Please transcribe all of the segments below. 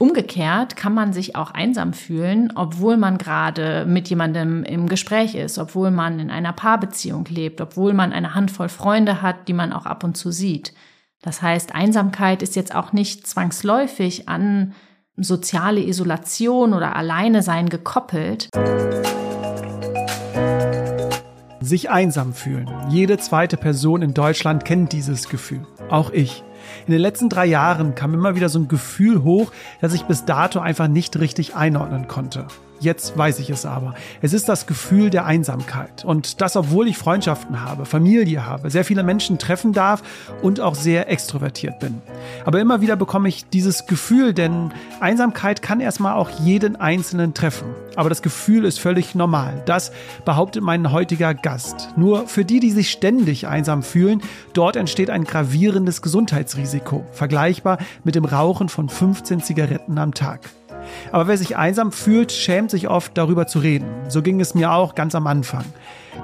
Umgekehrt kann man sich auch einsam fühlen, obwohl man gerade mit jemandem im Gespräch ist, obwohl man in einer Paarbeziehung lebt, obwohl man eine Handvoll Freunde hat, die man auch ab und zu sieht. Das heißt, Einsamkeit ist jetzt auch nicht zwangsläufig an soziale Isolation oder Alleine sein gekoppelt. Sich einsam fühlen. Jede zweite Person in Deutschland kennt dieses Gefühl. Auch ich. In den letzten drei Jahren kam immer wieder so ein Gefühl hoch, das ich bis dato einfach nicht richtig einordnen konnte. Jetzt weiß ich es aber. Es ist das Gefühl der Einsamkeit. Und das, obwohl ich Freundschaften habe, Familie habe, sehr viele Menschen treffen darf und auch sehr extrovertiert bin. Aber immer wieder bekomme ich dieses Gefühl, denn Einsamkeit kann erstmal auch jeden Einzelnen treffen. Aber das Gefühl ist völlig normal. Das behauptet mein heutiger Gast. Nur für die, die sich ständig einsam fühlen, dort entsteht ein gravierendes Gesundheitsrisiko, vergleichbar mit dem Rauchen von 15 Zigaretten am Tag. Aber wer sich einsam fühlt, schämt sich oft darüber zu reden. So ging es mir auch ganz am Anfang.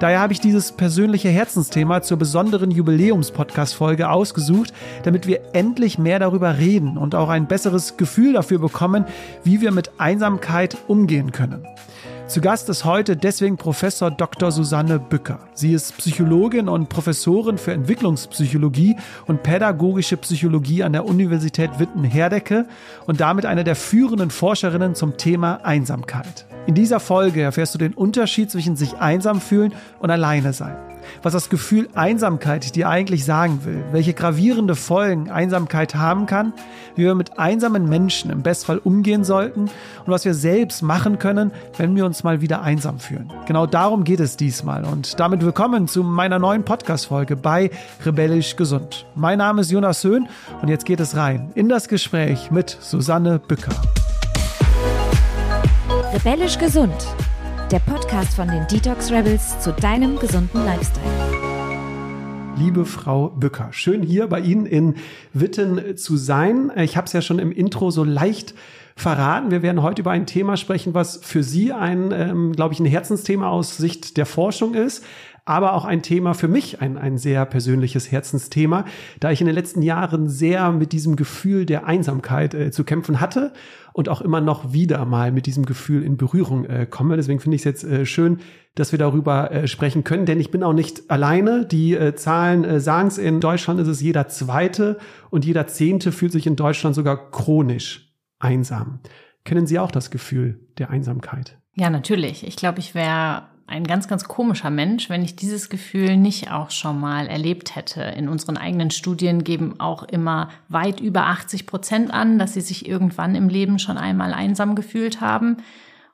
Daher habe ich dieses persönliche Herzensthema zur besonderen Jubiläums-Podcast-Folge ausgesucht, damit wir endlich mehr darüber reden und auch ein besseres Gefühl dafür bekommen, wie wir mit Einsamkeit umgehen können. Zu Gast ist heute deswegen Professor Dr. Susanne Bücker. Sie ist Psychologin und Professorin für Entwicklungspsychologie und pädagogische Psychologie an der Universität Witten-Herdecke und damit eine der führenden Forscherinnen zum Thema Einsamkeit. In dieser Folge erfährst du den Unterschied zwischen sich einsam fühlen und alleine sein was das Gefühl Einsamkeit dir eigentlich sagen will, welche gravierende Folgen Einsamkeit haben kann, wie wir mit einsamen Menschen im Bestfall umgehen sollten und was wir selbst machen können, wenn wir uns mal wieder einsam fühlen. Genau darum geht es diesmal und damit willkommen zu meiner neuen Podcast-Folge bei Rebellisch Gesund. Mein Name ist Jonas Höhn und jetzt geht es rein in das Gespräch mit Susanne Bücker. Rebellisch Gesund der Podcast von den Detox Rebels zu deinem gesunden Lifestyle. Liebe Frau Bücker, schön hier bei Ihnen in Witten zu sein. Ich habe es ja schon im Intro so leicht verraten. Wir werden heute über ein Thema sprechen, was für Sie ein, ähm, glaube ich, ein Herzensthema aus Sicht der Forschung ist aber auch ein Thema für mich, ein, ein sehr persönliches Herzensthema, da ich in den letzten Jahren sehr mit diesem Gefühl der Einsamkeit äh, zu kämpfen hatte und auch immer noch wieder mal mit diesem Gefühl in Berührung äh, komme. Deswegen finde ich es jetzt äh, schön, dass wir darüber äh, sprechen können, denn ich bin auch nicht alleine. Die äh, Zahlen äh, sagen es, in Deutschland ist es jeder Zweite und jeder Zehnte fühlt sich in Deutschland sogar chronisch einsam. Kennen Sie auch das Gefühl der Einsamkeit? Ja, natürlich. Ich glaube, ich wäre ein ganz, ganz komischer Mensch, wenn ich dieses Gefühl nicht auch schon mal erlebt hätte. In unseren eigenen Studien geben auch immer weit über 80 Prozent an, dass sie sich irgendwann im Leben schon einmal einsam gefühlt haben.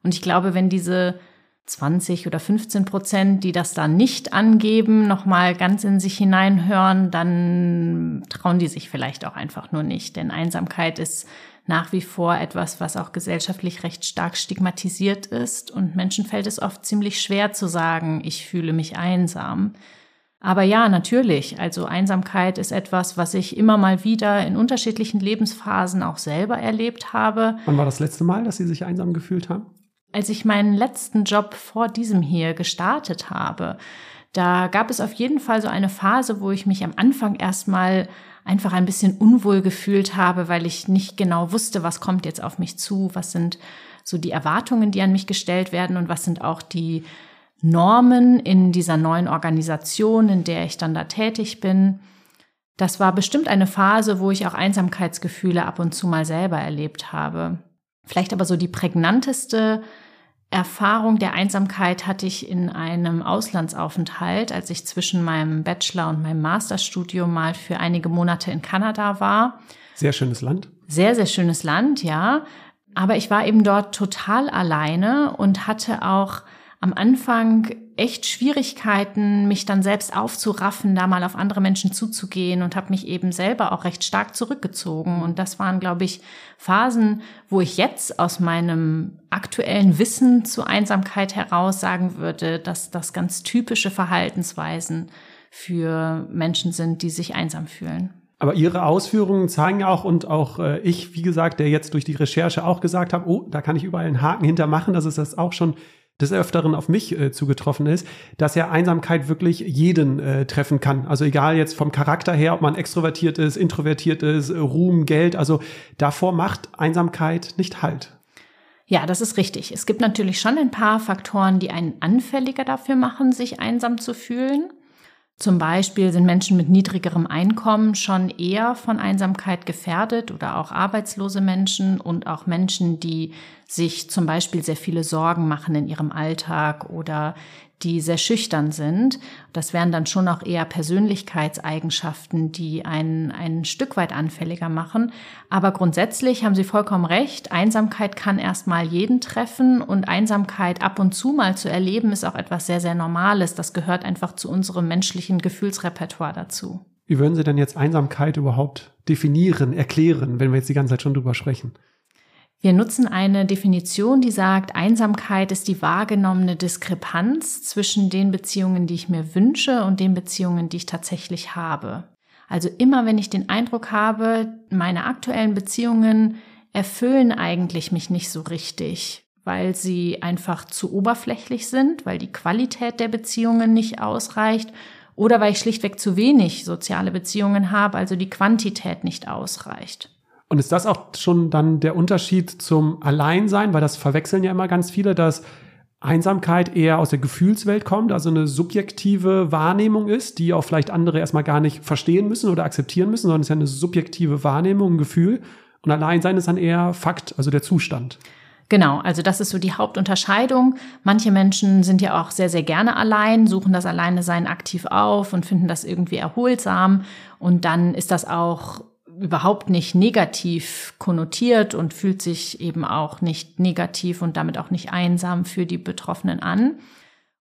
Und ich glaube, wenn diese 20 oder 15 Prozent, die das da nicht angeben, nochmal ganz in sich hineinhören, dann trauen die sich vielleicht auch einfach nur nicht. Denn Einsamkeit ist nach wie vor etwas, was auch gesellschaftlich recht stark stigmatisiert ist. Und Menschen fällt es oft ziemlich schwer zu sagen, ich fühle mich einsam. Aber ja, natürlich. Also Einsamkeit ist etwas, was ich immer mal wieder in unterschiedlichen Lebensphasen auch selber erlebt habe. Wann war das letzte Mal, dass Sie sich einsam gefühlt haben? Als ich meinen letzten Job vor diesem hier gestartet habe, da gab es auf jeden Fall so eine Phase, wo ich mich am Anfang erstmal einfach ein bisschen unwohl gefühlt habe, weil ich nicht genau wusste, was kommt jetzt auf mich zu, was sind so die Erwartungen, die an mich gestellt werden und was sind auch die Normen in dieser neuen Organisation, in der ich dann da tätig bin. Das war bestimmt eine Phase, wo ich auch Einsamkeitsgefühle ab und zu mal selber erlebt habe. Vielleicht aber so die prägnanteste Erfahrung der Einsamkeit hatte ich in einem Auslandsaufenthalt, als ich zwischen meinem Bachelor und meinem Masterstudium mal für einige Monate in Kanada war. Sehr schönes Land. Sehr, sehr schönes Land, ja. Aber ich war eben dort total alleine und hatte auch am Anfang echt Schwierigkeiten, mich dann selbst aufzuraffen, da mal auf andere Menschen zuzugehen und habe mich eben selber auch recht stark zurückgezogen. Und das waren, glaube ich, Phasen, wo ich jetzt aus meinem aktuellen Wissen zur Einsamkeit heraus sagen würde, dass das ganz typische Verhaltensweisen für Menschen sind, die sich einsam fühlen. Aber Ihre Ausführungen zeigen auch und auch äh, ich, wie gesagt, der jetzt durch die Recherche auch gesagt habe, oh, da kann ich überall einen Haken hintermachen, dass es das auch schon des Öfteren auf mich äh, zugetroffen ist, dass ja Einsamkeit wirklich jeden äh, treffen kann. Also egal jetzt vom Charakter her, ob man extrovertiert ist, introvertiert ist, Ruhm, Geld, also davor macht Einsamkeit nicht Halt. Ja, das ist richtig. Es gibt natürlich schon ein paar Faktoren, die einen anfälliger dafür machen, sich einsam zu fühlen. Zum Beispiel sind Menschen mit niedrigerem Einkommen schon eher von Einsamkeit gefährdet oder auch arbeitslose Menschen und auch Menschen, die sich zum Beispiel sehr viele Sorgen machen in ihrem Alltag oder die sehr schüchtern sind. Das wären dann schon auch eher Persönlichkeitseigenschaften, die einen ein Stück weit anfälliger machen. Aber grundsätzlich haben Sie vollkommen recht. Einsamkeit kann erstmal jeden treffen und Einsamkeit ab und zu mal zu erleben ist auch etwas sehr, sehr Normales. Das gehört einfach zu unserem menschlichen Gefühlsrepertoire dazu. Wie würden Sie denn jetzt Einsamkeit überhaupt definieren, erklären, wenn wir jetzt die ganze Zeit schon drüber sprechen? Wir nutzen eine Definition, die sagt, Einsamkeit ist die wahrgenommene Diskrepanz zwischen den Beziehungen, die ich mir wünsche und den Beziehungen, die ich tatsächlich habe. Also immer wenn ich den Eindruck habe, meine aktuellen Beziehungen erfüllen eigentlich mich nicht so richtig, weil sie einfach zu oberflächlich sind, weil die Qualität der Beziehungen nicht ausreicht oder weil ich schlichtweg zu wenig soziale Beziehungen habe, also die Quantität nicht ausreicht. Und ist das auch schon dann der Unterschied zum Alleinsein? Weil das verwechseln ja immer ganz viele, dass Einsamkeit eher aus der Gefühlswelt kommt, also eine subjektive Wahrnehmung ist, die auch vielleicht andere erstmal gar nicht verstehen müssen oder akzeptieren müssen, sondern es ist ja eine subjektive Wahrnehmung, ein Gefühl. Und Alleinsein ist dann eher Fakt, also der Zustand. Genau, also das ist so die Hauptunterscheidung. Manche Menschen sind ja auch sehr, sehr gerne allein, suchen das Alleine sein aktiv auf und finden das irgendwie erholsam. Und dann ist das auch überhaupt nicht negativ konnotiert und fühlt sich eben auch nicht negativ und damit auch nicht einsam für die Betroffenen an.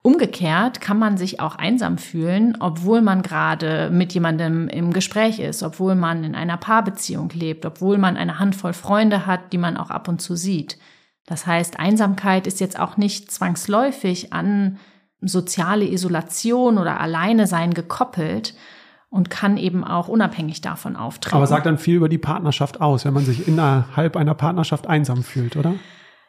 Umgekehrt kann man sich auch einsam fühlen, obwohl man gerade mit jemandem im Gespräch ist, obwohl man in einer Paarbeziehung lebt, obwohl man eine Handvoll Freunde hat, die man auch ab und zu sieht. Das heißt, Einsamkeit ist jetzt auch nicht zwangsläufig an soziale Isolation oder Alleine sein gekoppelt, und kann eben auch unabhängig davon auftreten. Aber sagt dann viel über die Partnerschaft aus, wenn man sich innerhalb einer Partnerschaft einsam fühlt, oder?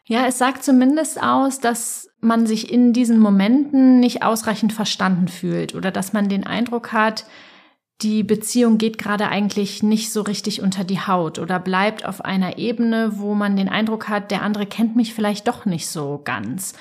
Ja, es sagt zumindest aus, dass man sich in diesen Momenten nicht ausreichend verstanden fühlt oder dass man den Eindruck hat, die Beziehung geht gerade eigentlich nicht so richtig unter die Haut oder bleibt auf einer Ebene, wo man den Eindruck hat, der andere kennt mich vielleicht doch nicht so ganz.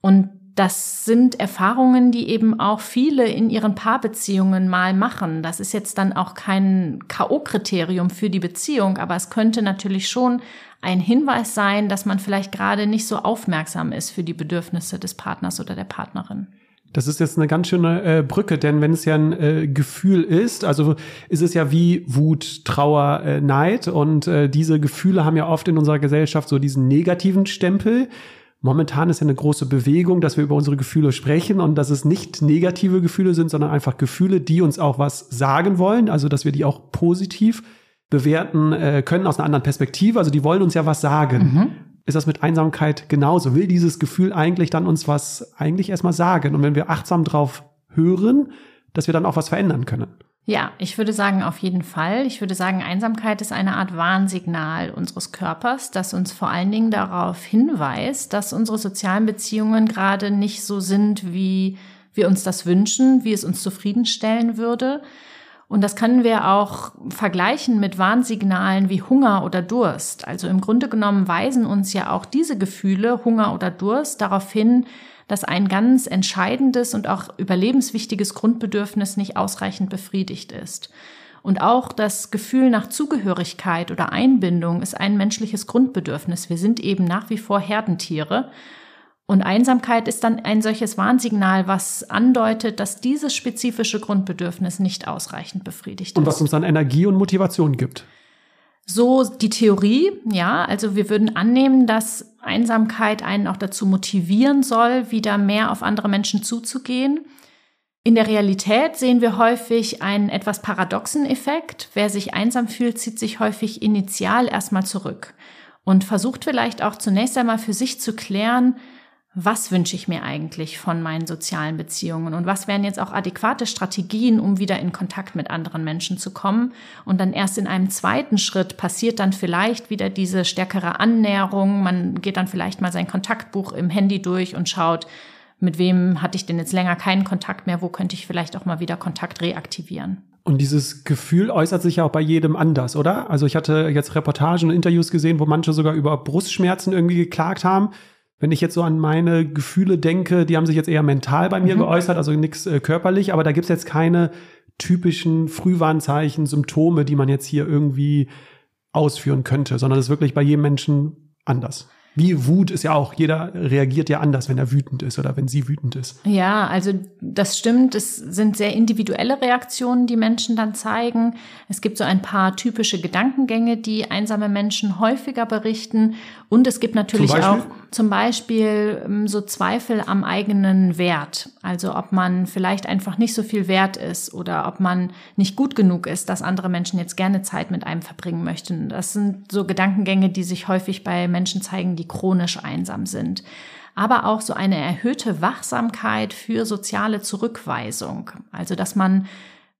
Und das sind Erfahrungen, die eben auch viele in ihren Paarbeziehungen mal machen. Das ist jetzt dann auch kein K.O.-Kriterium für die Beziehung, aber es könnte natürlich schon ein Hinweis sein, dass man vielleicht gerade nicht so aufmerksam ist für die Bedürfnisse des Partners oder der Partnerin. Das ist jetzt eine ganz schöne äh, Brücke, denn wenn es ja ein äh, Gefühl ist, also ist es ja wie Wut, Trauer, äh, Neid und äh, diese Gefühle haben ja oft in unserer Gesellschaft so diesen negativen Stempel. Momentan ist ja eine große Bewegung, dass wir über unsere Gefühle sprechen und dass es nicht negative Gefühle sind, sondern einfach Gefühle, die uns auch was sagen wollen, also dass wir die auch positiv bewerten äh, können aus einer anderen Perspektive. Also die wollen uns ja was sagen. Mhm. Ist das mit Einsamkeit genauso? Will dieses Gefühl eigentlich dann uns was eigentlich erstmal sagen? Und wenn wir achtsam drauf hören, dass wir dann auch was verändern können? Ja, ich würde sagen, auf jeden Fall. Ich würde sagen, Einsamkeit ist eine Art Warnsignal unseres Körpers, das uns vor allen Dingen darauf hinweist, dass unsere sozialen Beziehungen gerade nicht so sind, wie wir uns das wünschen, wie es uns zufriedenstellen würde. Und das können wir auch vergleichen mit Warnsignalen wie Hunger oder Durst. Also im Grunde genommen weisen uns ja auch diese Gefühle, Hunger oder Durst, darauf hin, dass ein ganz entscheidendes und auch überlebenswichtiges Grundbedürfnis nicht ausreichend befriedigt ist. Und auch das Gefühl nach Zugehörigkeit oder Einbindung ist ein menschliches Grundbedürfnis. Wir sind eben nach wie vor Herdentiere. Und Einsamkeit ist dann ein solches Warnsignal, was andeutet, dass dieses spezifische Grundbedürfnis nicht ausreichend befriedigt ist. Und was uns dann Energie und Motivation gibt. So die Theorie, ja, also wir würden annehmen, dass Einsamkeit einen auch dazu motivieren soll, wieder mehr auf andere Menschen zuzugehen. In der Realität sehen wir häufig einen etwas paradoxen Effekt. Wer sich einsam fühlt, zieht sich häufig initial erstmal zurück und versucht vielleicht auch zunächst einmal für sich zu klären, was wünsche ich mir eigentlich von meinen sozialen Beziehungen und was wären jetzt auch adäquate Strategien, um wieder in Kontakt mit anderen Menschen zu kommen. Und dann erst in einem zweiten Schritt passiert dann vielleicht wieder diese stärkere Annäherung. Man geht dann vielleicht mal sein Kontaktbuch im Handy durch und schaut, mit wem hatte ich denn jetzt länger keinen Kontakt mehr, wo könnte ich vielleicht auch mal wieder Kontakt reaktivieren. Und dieses Gefühl äußert sich ja auch bei jedem anders, oder? Also ich hatte jetzt Reportagen und Interviews gesehen, wo manche sogar über Brustschmerzen irgendwie geklagt haben. Wenn ich jetzt so an meine Gefühle denke, die haben sich jetzt eher mental bei mir mhm. geäußert, also nichts äh, körperlich, aber da gibt's jetzt keine typischen Frühwarnzeichen, Symptome, die man jetzt hier irgendwie ausführen könnte, sondern es ist wirklich bei jedem Menschen anders. Wie Wut ist ja auch, jeder reagiert ja anders, wenn er wütend ist oder wenn sie wütend ist. Ja, also das stimmt. Es sind sehr individuelle Reaktionen, die Menschen dann zeigen. Es gibt so ein paar typische Gedankengänge, die einsame Menschen häufiger berichten. Und es gibt natürlich zum auch zum Beispiel ähm, so Zweifel am eigenen Wert. Also ob man vielleicht einfach nicht so viel wert ist oder ob man nicht gut genug ist, dass andere Menschen jetzt gerne Zeit mit einem verbringen möchten. Das sind so Gedankengänge, die sich häufig bei Menschen zeigen, die chronisch einsam sind aber auch so eine erhöhte Wachsamkeit für soziale Zurückweisung. Also, dass man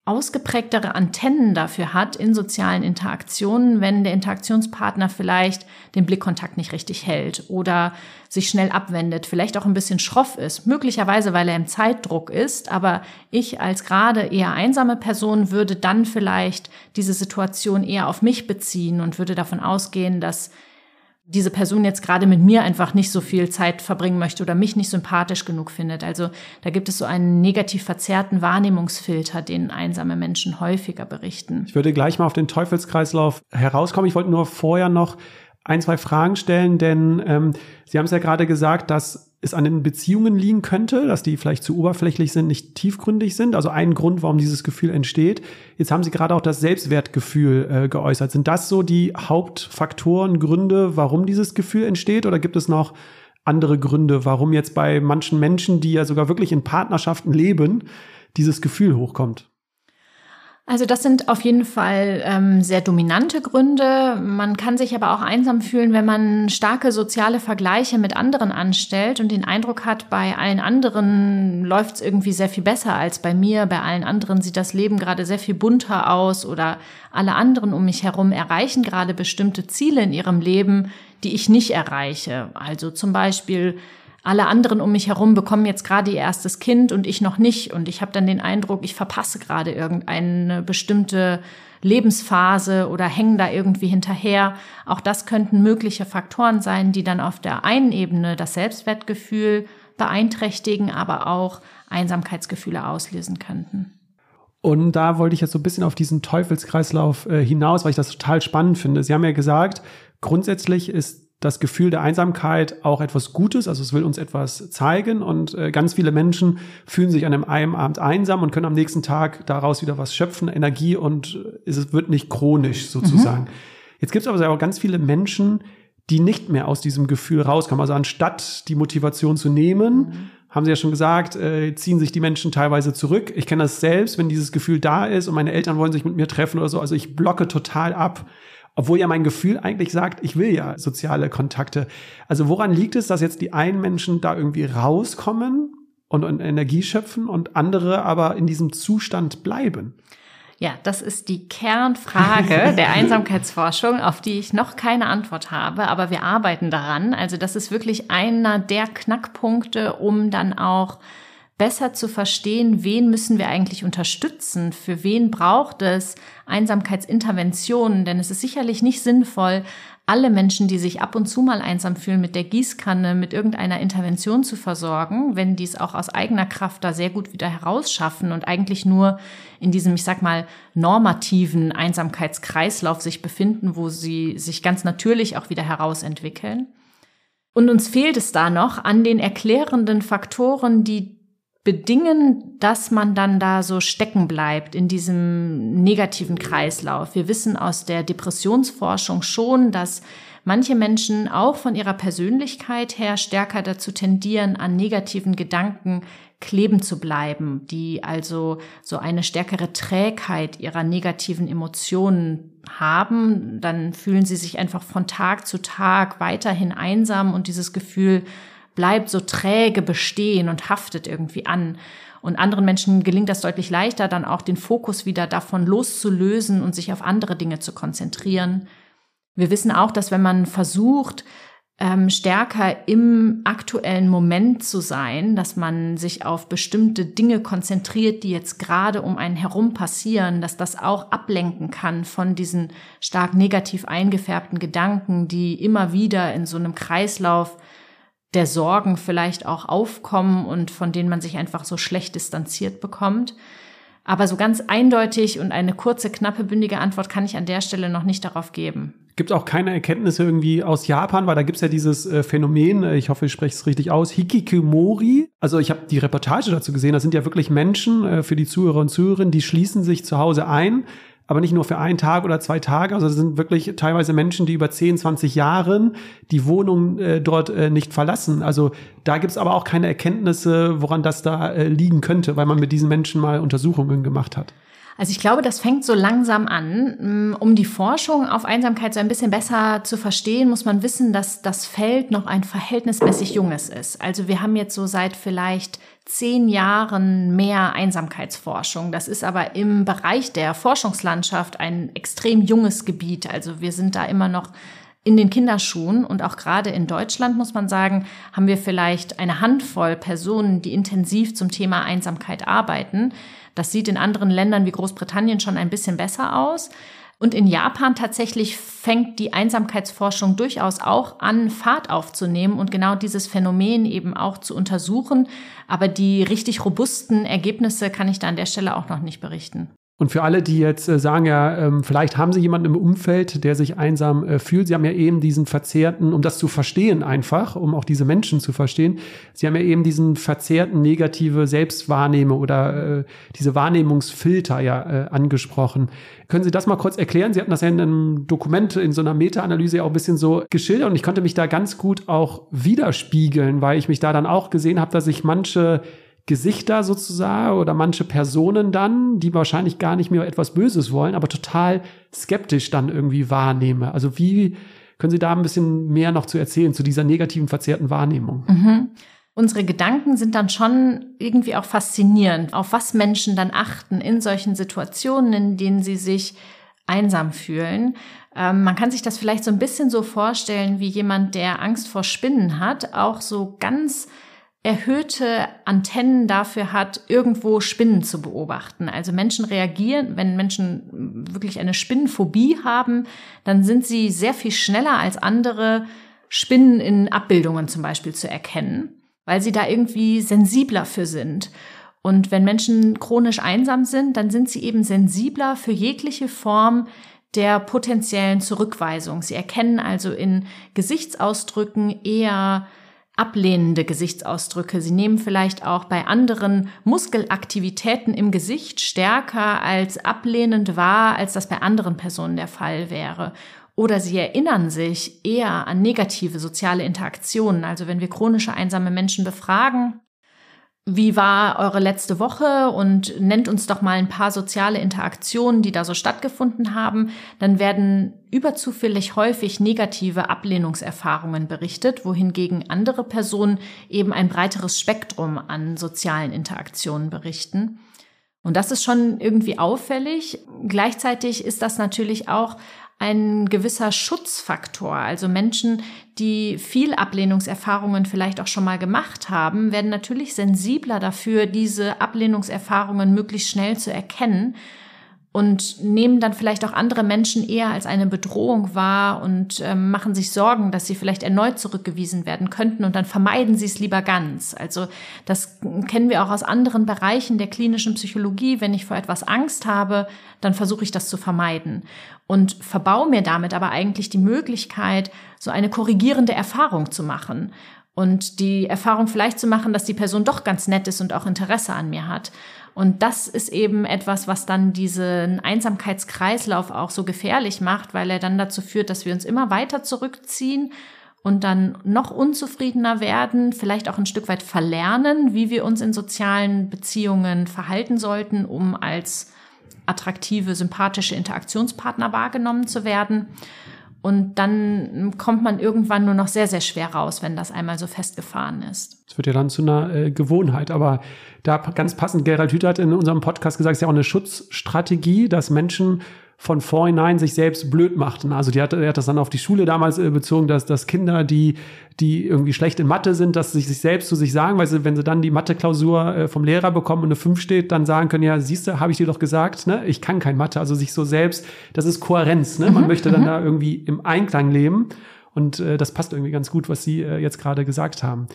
ausgeprägtere Antennen dafür hat in sozialen Interaktionen, wenn der Interaktionspartner vielleicht den Blickkontakt nicht richtig hält oder sich schnell abwendet, vielleicht auch ein bisschen schroff ist, möglicherweise weil er im Zeitdruck ist, aber ich als gerade eher einsame Person würde dann vielleicht diese Situation eher auf mich beziehen und würde davon ausgehen, dass diese Person jetzt gerade mit mir einfach nicht so viel Zeit verbringen möchte oder mich nicht sympathisch genug findet. Also da gibt es so einen negativ verzerrten Wahrnehmungsfilter, den einsame Menschen häufiger berichten. Ich würde gleich mal auf den Teufelskreislauf herauskommen. Ich wollte nur vorher noch ein, zwei Fragen stellen, denn ähm, Sie haben es ja gerade gesagt, dass es an den Beziehungen liegen könnte, dass die vielleicht zu oberflächlich sind, nicht tiefgründig sind. Also ein Grund, warum dieses Gefühl entsteht. Jetzt haben Sie gerade auch das Selbstwertgefühl äh, geäußert. Sind das so die Hauptfaktoren, Gründe, warum dieses Gefühl entsteht? Oder gibt es noch andere Gründe, warum jetzt bei manchen Menschen, die ja sogar wirklich in Partnerschaften leben, dieses Gefühl hochkommt? Also das sind auf jeden Fall ähm, sehr dominante Gründe. Man kann sich aber auch einsam fühlen, wenn man starke soziale Vergleiche mit anderen anstellt und den Eindruck hat, bei allen anderen läuft es irgendwie sehr viel besser als bei mir. Bei allen anderen sieht das Leben gerade sehr viel bunter aus oder alle anderen um mich herum erreichen gerade bestimmte Ziele in ihrem Leben, die ich nicht erreiche. Also zum Beispiel alle anderen um mich herum bekommen jetzt gerade ihr erstes Kind und ich noch nicht. Und ich habe dann den Eindruck, ich verpasse gerade irgendeine bestimmte Lebensphase oder hängen da irgendwie hinterher. Auch das könnten mögliche Faktoren sein, die dann auf der einen Ebene das Selbstwertgefühl beeinträchtigen, aber auch Einsamkeitsgefühle auslösen könnten. Und da wollte ich jetzt so ein bisschen auf diesen Teufelskreislauf äh, hinaus, weil ich das total spannend finde. Sie haben ja gesagt, grundsätzlich ist das Gefühl der Einsamkeit auch etwas Gutes, also es will uns etwas zeigen und äh, ganz viele Menschen fühlen sich an einem Abend einsam und können am nächsten Tag daraus wieder was schöpfen, Energie und äh, es wird nicht chronisch sozusagen. Mhm. Jetzt gibt es aber auch ganz viele Menschen, die nicht mehr aus diesem Gefühl rauskommen. Also anstatt die Motivation zu nehmen, mhm. haben Sie ja schon gesagt, äh, ziehen sich die Menschen teilweise zurück. Ich kenne das selbst, wenn dieses Gefühl da ist und meine Eltern wollen sich mit mir treffen oder so. Also ich blocke total ab. Obwohl ja mein Gefühl eigentlich sagt, ich will ja soziale Kontakte. Also woran liegt es, dass jetzt die einen Menschen da irgendwie rauskommen und, und Energie schöpfen und andere aber in diesem Zustand bleiben? Ja, das ist die Kernfrage der Einsamkeitsforschung, auf die ich noch keine Antwort habe, aber wir arbeiten daran. Also das ist wirklich einer der Knackpunkte, um dann auch besser zu verstehen, wen müssen wir eigentlich unterstützen, für wen braucht es Einsamkeitsinterventionen, denn es ist sicherlich nicht sinnvoll, alle Menschen, die sich ab und zu mal einsam fühlen, mit der Gießkanne, mit irgendeiner Intervention zu versorgen, wenn die es auch aus eigener Kraft da sehr gut wieder herausschaffen und eigentlich nur in diesem, ich sag mal, normativen Einsamkeitskreislauf sich befinden, wo sie sich ganz natürlich auch wieder herausentwickeln. Und uns fehlt es da noch an den erklärenden Faktoren, die bedingen, dass man dann da so stecken bleibt in diesem negativen Kreislauf. Wir wissen aus der Depressionsforschung schon, dass manche Menschen auch von ihrer Persönlichkeit her stärker dazu tendieren, an negativen Gedanken kleben zu bleiben, die also so eine stärkere Trägheit ihrer negativen Emotionen haben. Dann fühlen sie sich einfach von Tag zu Tag weiterhin einsam und dieses Gefühl bleibt so träge bestehen und haftet irgendwie an. Und anderen Menschen gelingt das deutlich leichter, dann auch den Fokus wieder davon loszulösen und sich auf andere Dinge zu konzentrieren. Wir wissen auch, dass wenn man versucht, ähm, stärker im aktuellen Moment zu sein, dass man sich auf bestimmte Dinge konzentriert, die jetzt gerade um einen herum passieren, dass das auch ablenken kann von diesen stark negativ eingefärbten Gedanken, die immer wieder in so einem Kreislauf der Sorgen vielleicht auch aufkommen und von denen man sich einfach so schlecht distanziert bekommt. Aber so ganz eindeutig und eine kurze, knappe, bündige Antwort kann ich an der Stelle noch nicht darauf geben. Gibt auch keine Erkenntnisse irgendwie aus Japan, weil da gibt's ja dieses äh, Phänomen, äh, ich hoffe, ich spreche es richtig aus, Hikikomori. Also ich habe die Reportage dazu gesehen, das sind ja wirklich Menschen äh, für die Zuhörer und Zuhörerinnen, die schließen sich zu Hause ein, aber nicht nur für einen Tag oder zwei Tage. Also das sind wirklich teilweise Menschen, die über 10, 20 Jahren die Wohnung äh, dort äh, nicht verlassen. Also da gibt's aber auch keine Erkenntnisse, woran das da äh, liegen könnte, weil man mit diesen Menschen mal Untersuchungen gemacht hat. Also ich glaube, das fängt so langsam an. Mm, um die Forschung auf Einsamkeit so ein bisschen besser zu verstehen, muss man wissen, dass das Feld noch ein verhältnismäßig junges ist. Also wir haben jetzt so seit vielleicht zehn Jahren mehr Einsamkeitsforschung. Das ist aber im Bereich der Forschungslandschaft ein extrem junges Gebiet. Also wir sind da immer noch in den Kinderschuhen und auch gerade in Deutschland muss man sagen, haben wir vielleicht eine Handvoll Personen, die intensiv zum Thema Einsamkeit arbeiten. Das sieht in anderen Ländern wie Großbritannien schon ein bisschen besser aus. Und in Japan tatsächlich fängt die Einsamkeitsforschung durchaus auch an, Fahrt aufzunehmen und genau dieses Phänomen eben auch zu untersuchen. Aber die richtig robusten Ergebnisse kann ich da an der Stelle auch noch nicht berichten. Und für alle, die jetzt äh, sagen, ja, ähm, vielleicht haben Sie jemanden im Umfeld, der sich einsam äh, fühlt. Sie haben ja eben diesen verzerrten, um das zu verstehen einfach, um auch diese Menschen zu verstehen. Sie haben ja eben diesen verzerrten negative Selbstwahrnehmung oder äh, diese Wahrnehmungsfilter ja angesprochen. Können Sie das mal kurz erklären? Sie hatten das ja in einem Dokument, in so einer Meta-Analyse ja auch ein bisschen so geschildert und ich konnte mich da ganz gut auch widerspiegeln, weil ich mich da dann auch gesehen habe, dass ich manche Gesichter sozusagen oder manche Personen dann, die wahrscheinlich gar nicht mehr etwas Böses wollen, aber total skeptisch dann irgendwie wahrnehme. Also wie können Sie da ein bisschen mehr noch zu erzählen zu dieser negativen, verzerrten Wahrnehmung? Mhm. Unsere Gedanken sind dann schon irgendwie auch faszinierend, auf was Menschen dann achten in solchen Situationen, in denen sie sich einsam fühlen. Ähm, man kann sich das vielleicht so ein bisschen so vorstellen, wie jemand, der Angst vor Spinnen hat, auch so ganz erhöhte Antennen dafür hat, irgendwo Spinnen zu beobachten. Also Menschen reagieren, wenn Menschen wirklich eine Spinnenphobie haben, dann sind sie sehr viel schneller als andere, Spinnen in Abbildungen zum Beispiel zu erkennen, weil sie da irgendwie sensibler für sind. Und wenn Menschen chronisch einsam sind, dann sind sie eben sensibler für jegliche Form der potenziellen Zurückweisung. Sie erkennen also in Gesichtsausdrücken eher ablehnende Gesichtsausdrücke. Sie nehmen vielleicht auch bei anderen Muskelaktivitäten im Gesicht stärker als ablehnend wahr, als das bei anderen Personen der Fall wäre. Oder sie erinnern sich eher an negative soziale Interaktionen. Also wenn wir chronische einsame Menschen befragen, wie war eure letzte Woche und nennt uns doch mal ein paar soziale Interaktionen, die da so stattgefunden haben, dann werden überzufällig häufig negative Ablehnungserfahrungen berichtet, wohingegen andere Personen eben ein breiteres Spektrum an sozialen Interaktionen berichten. Und das ist schon irgendwie auffällig. Gleichzeitig ist das natürlich auch ein gewisser Schutzfaktor. Also Menschen, die viel Ablehnungserfahrungen vielleicht auch schon mal gemacht haben, werden natürlich sensibler dafür, diese Ablehnungserfahrungen möglichst schnell zu erkennen und nehmen dann vielleicht auch andere Menschen eher als eine Bedrohung wahr und äh, machen sich Sorgen, dass sie vielleicht erneut zurückgewiesen werden könnten und dann vermeiden sie es lieber ganz. Also das kennen wir auch aus anderen Bereichen der klinischen Psychologie. Wenn ich vor etwas Angst habe, dann versuche ich das zu vermeiden und verbau mir damit aber eigentlich die Möglichkeit, so eine korrigierende Erfahrung zu machen und die Erfahrung vielleicht zu machen, dass die Person doch ganz nett ist und auch Interesse an mir hat. Und das ist eben etwas, was dann diesen Einsamkeitskreislauf auch so gefährlich macht, weil er dann dazu führt, dass wir uns immer weiter zurückziehen und dann noch unzufriedener werden, vielleicht auch ein Stück weit verlernen, wie wir uns in sozialen Beziehungen verhalten sollten, um als attraktive, sympathische Interaktionspartner wahrgenommen zu werden. Und dann kommt man irgendwann nur noch sehr, sehr schwer raus, wenn das einmal so festgefahren ist. Es wird ja dann zu einer äh, Gewohnheit. Aber da ganz passend, Gerald Hüther hat in unserem Podcast gesagt, es ist ja auch eine Schutzstrategie, dass Menschen von vornherein sich selbst blöd machten. Also die hat, er hat das dann auf die Schule damals äh, bezogen, dass, dass Kinder, die, die irgendwie schlecht in Mathe sind, dass sie sich selbst zu sich sagen, weil sie, wenn sie dann die Mathe-Klausur äh, vom Lehrer bekommen und eine 5 steht, dann sagen können, ja, siehst du, habe ich dir doch gesagt, ne, ich kann kein Mathe. Also sich so selbst, das ist Kohärenz, ne? Man mhm, möchte dann mhm. da irgendwie im Einklang leben. Und äh, das passt irgendwie ganz gut, was Sie äh, jetzt gerade gesagt haben.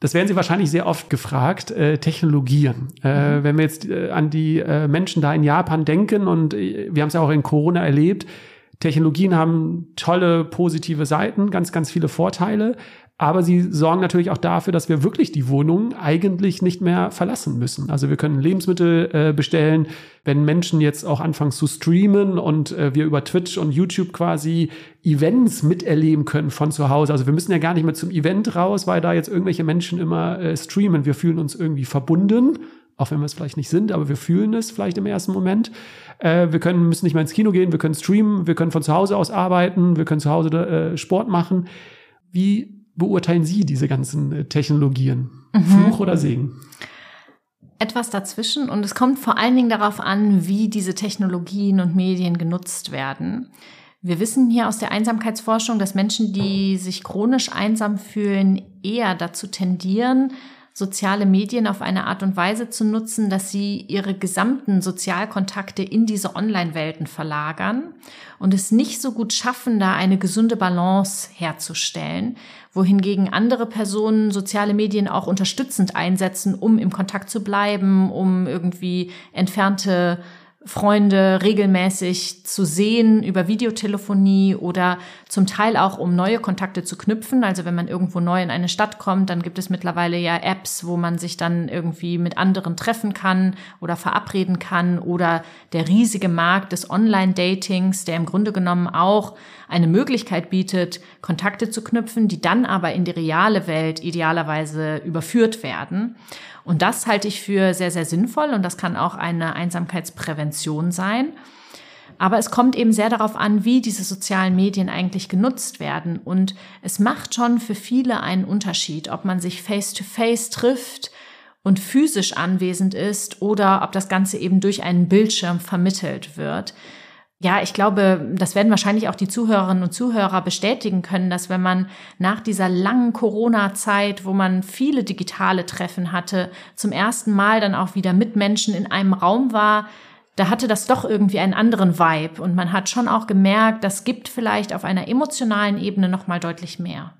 Das werden Sie wahrscheinlich sehr oft gefragt, äh, Technologien. Äh, mhm. Wenn wir jetzt äh, an die äh, Menschen da in Japan denken und äh, wir haben es ja auch in Corona erlebt, Technologien haben tolle positive Seiten, ganz, ganz viele Vorteile. Aber sie sorgen natürlich auch dafür, dass wir wirklich die Wohnung eigentlich nicht mehr verlassen müssen. Also wir können Lebensmittel äh, bestellen, wenn Menschen jetzt auch anfangen zu streamen und äh, wir über Twitch und YouTube quasi Events miterleben können von zu Hause. Also wir müssen ja gar nicht mehr zum Event raus, weil da jetzt irgendwelche Menschen immer äh, streamen. Wir fühlen uns irgendwie verbunden, auch wenn wir es vielleicht nicht sind, aber wir fühlen es vielleicht im ersten Moment. Äh, wir können, müssen nicht mehr ins Kino gehen, wir können streamen, wir können von zu Hause aus arbeiten, wir können zu Hause äh, Sport machen. Wie beurteilen Sie diese ganzen äh, Technologien? Mhm. Fluch oder Segen? Etwas dazwischen und es kommt vor allen Dingen darauf an, wie diese Technologien und Medien genutzt werden. Wir wissen hier aus der Einsamkeitsforschung, dass Menschen, die sich chronisch einsam fühlen, eher dazu tendieren, soziale Medien auf eine Art und Weise zu nutzen, dass sie ihre gesamten Sozialkontakte in diese Online-Welten verlagern und es nicht so gut schaffen, da eine gesunde Balance herzustellen, wohingegen andere Personen soziale Medien auch unterstützend einsetzen, um im Kontakt zu bleiben, um irgendwie entfernte Freunde regelmäßig zu sehen über Videotelefonie oder zum Teil auch, um neue Kontakte zu knüpfen. Also wenn man irgendwo neu in eine Stadt kommt, dann gibt es mittlerweile ja Apps, wo man sich dann irgendwie mit anderen treffen kann oder verabreden kann oder der riesige Markt des Online-Datings, der im Grunde genommen auch eine Möglichkeit bietet, Kontakte zu knüpfen, die dann aber in die reale Welt idealerweise überführt werden. Und das halte ich für sehr, sehr sinnvoll und das kann auch eine Einsamkeitsprävention sein. Aber es kommt eben sehr darauf an, wie diese sozialen Medien eigentlich genutzt werden. Und es macht schon für viele einen Unterschied, ob man sich face-to-face -face trifft und physisch anwesend ist oder ob das Ganze eben durch einen Bildschirm vermittelt wird. Ja, ich glaube, das werden wahrscheinlich auch die Zuhörerinnen und Zuhörer bestätigen können, dass wenn man nach dieser langen Corona-Zeit, wo man viele digitale Treffen hatte, zum ersten Mal dann auch wieder mit Menschen in einem Raum war, da hatte das doch irgendwie einen anderen Vibe und man hat schon auch gemerkt, das gibt vielleicht auf einer emotionalen Ebene noch mal deutlich mehr.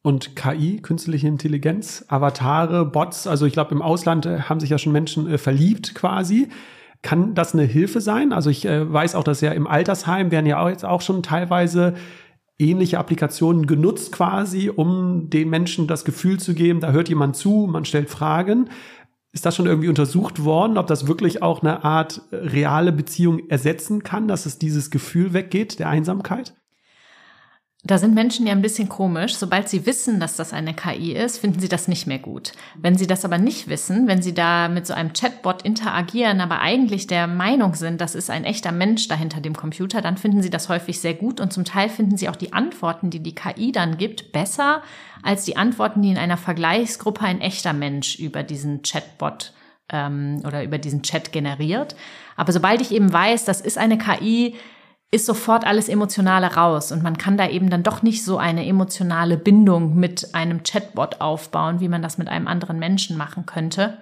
Und KI, künstliche Intelligenz, Avatare, Bots, also ich glaube im Ausland äh, haben sich ja schon Menschen äh, verliebt quasi. Kann das eine Hilfe sein? Also ich äh, weiß auch, dass ja im Altersheim werden ja auch jetzt auch schon teilweise ähnliche Applikationen genutzt quasi, um den Menschen das Gefühl zu geben, da hört jemand zu, man stellt Fragen. Ist das schon irgendwie untersucht worden, ob das wirklich auch eine Art reale Beziehung ersetzen kann, dass es dieses Gefühl weggeht der Einsamkeit? Da sind Menschen ja ein bisschen komisch. Sobald sie wissen, dass das eine KI ist, finden sie das nicht mehr gut. Wenn sie das aber nicht wissen, wenn sie da mit so einem Chatbot interagieren, aber eigentlich der Meinung sind, das ist ein echter Mensch dahinter dem Computer, dann finden sie das häufig sehr gut und zum Teil finden sie auch die Antworten, die die KI dann gibt, besser als die Antworten, die in einer Vergleichsgruppe ein echter Mensch über diesen Chatbot ähm, oder über diesen Chat generiert. Aber sobald ich eben weiß, das ist eine KI, ist sofort alles Emotionale raus und man kann da eben dann doch nicht so eine emotionale Bindung mit einem Chatbot aufbauen, wie man das mit einem anderen Menschen machen könnte.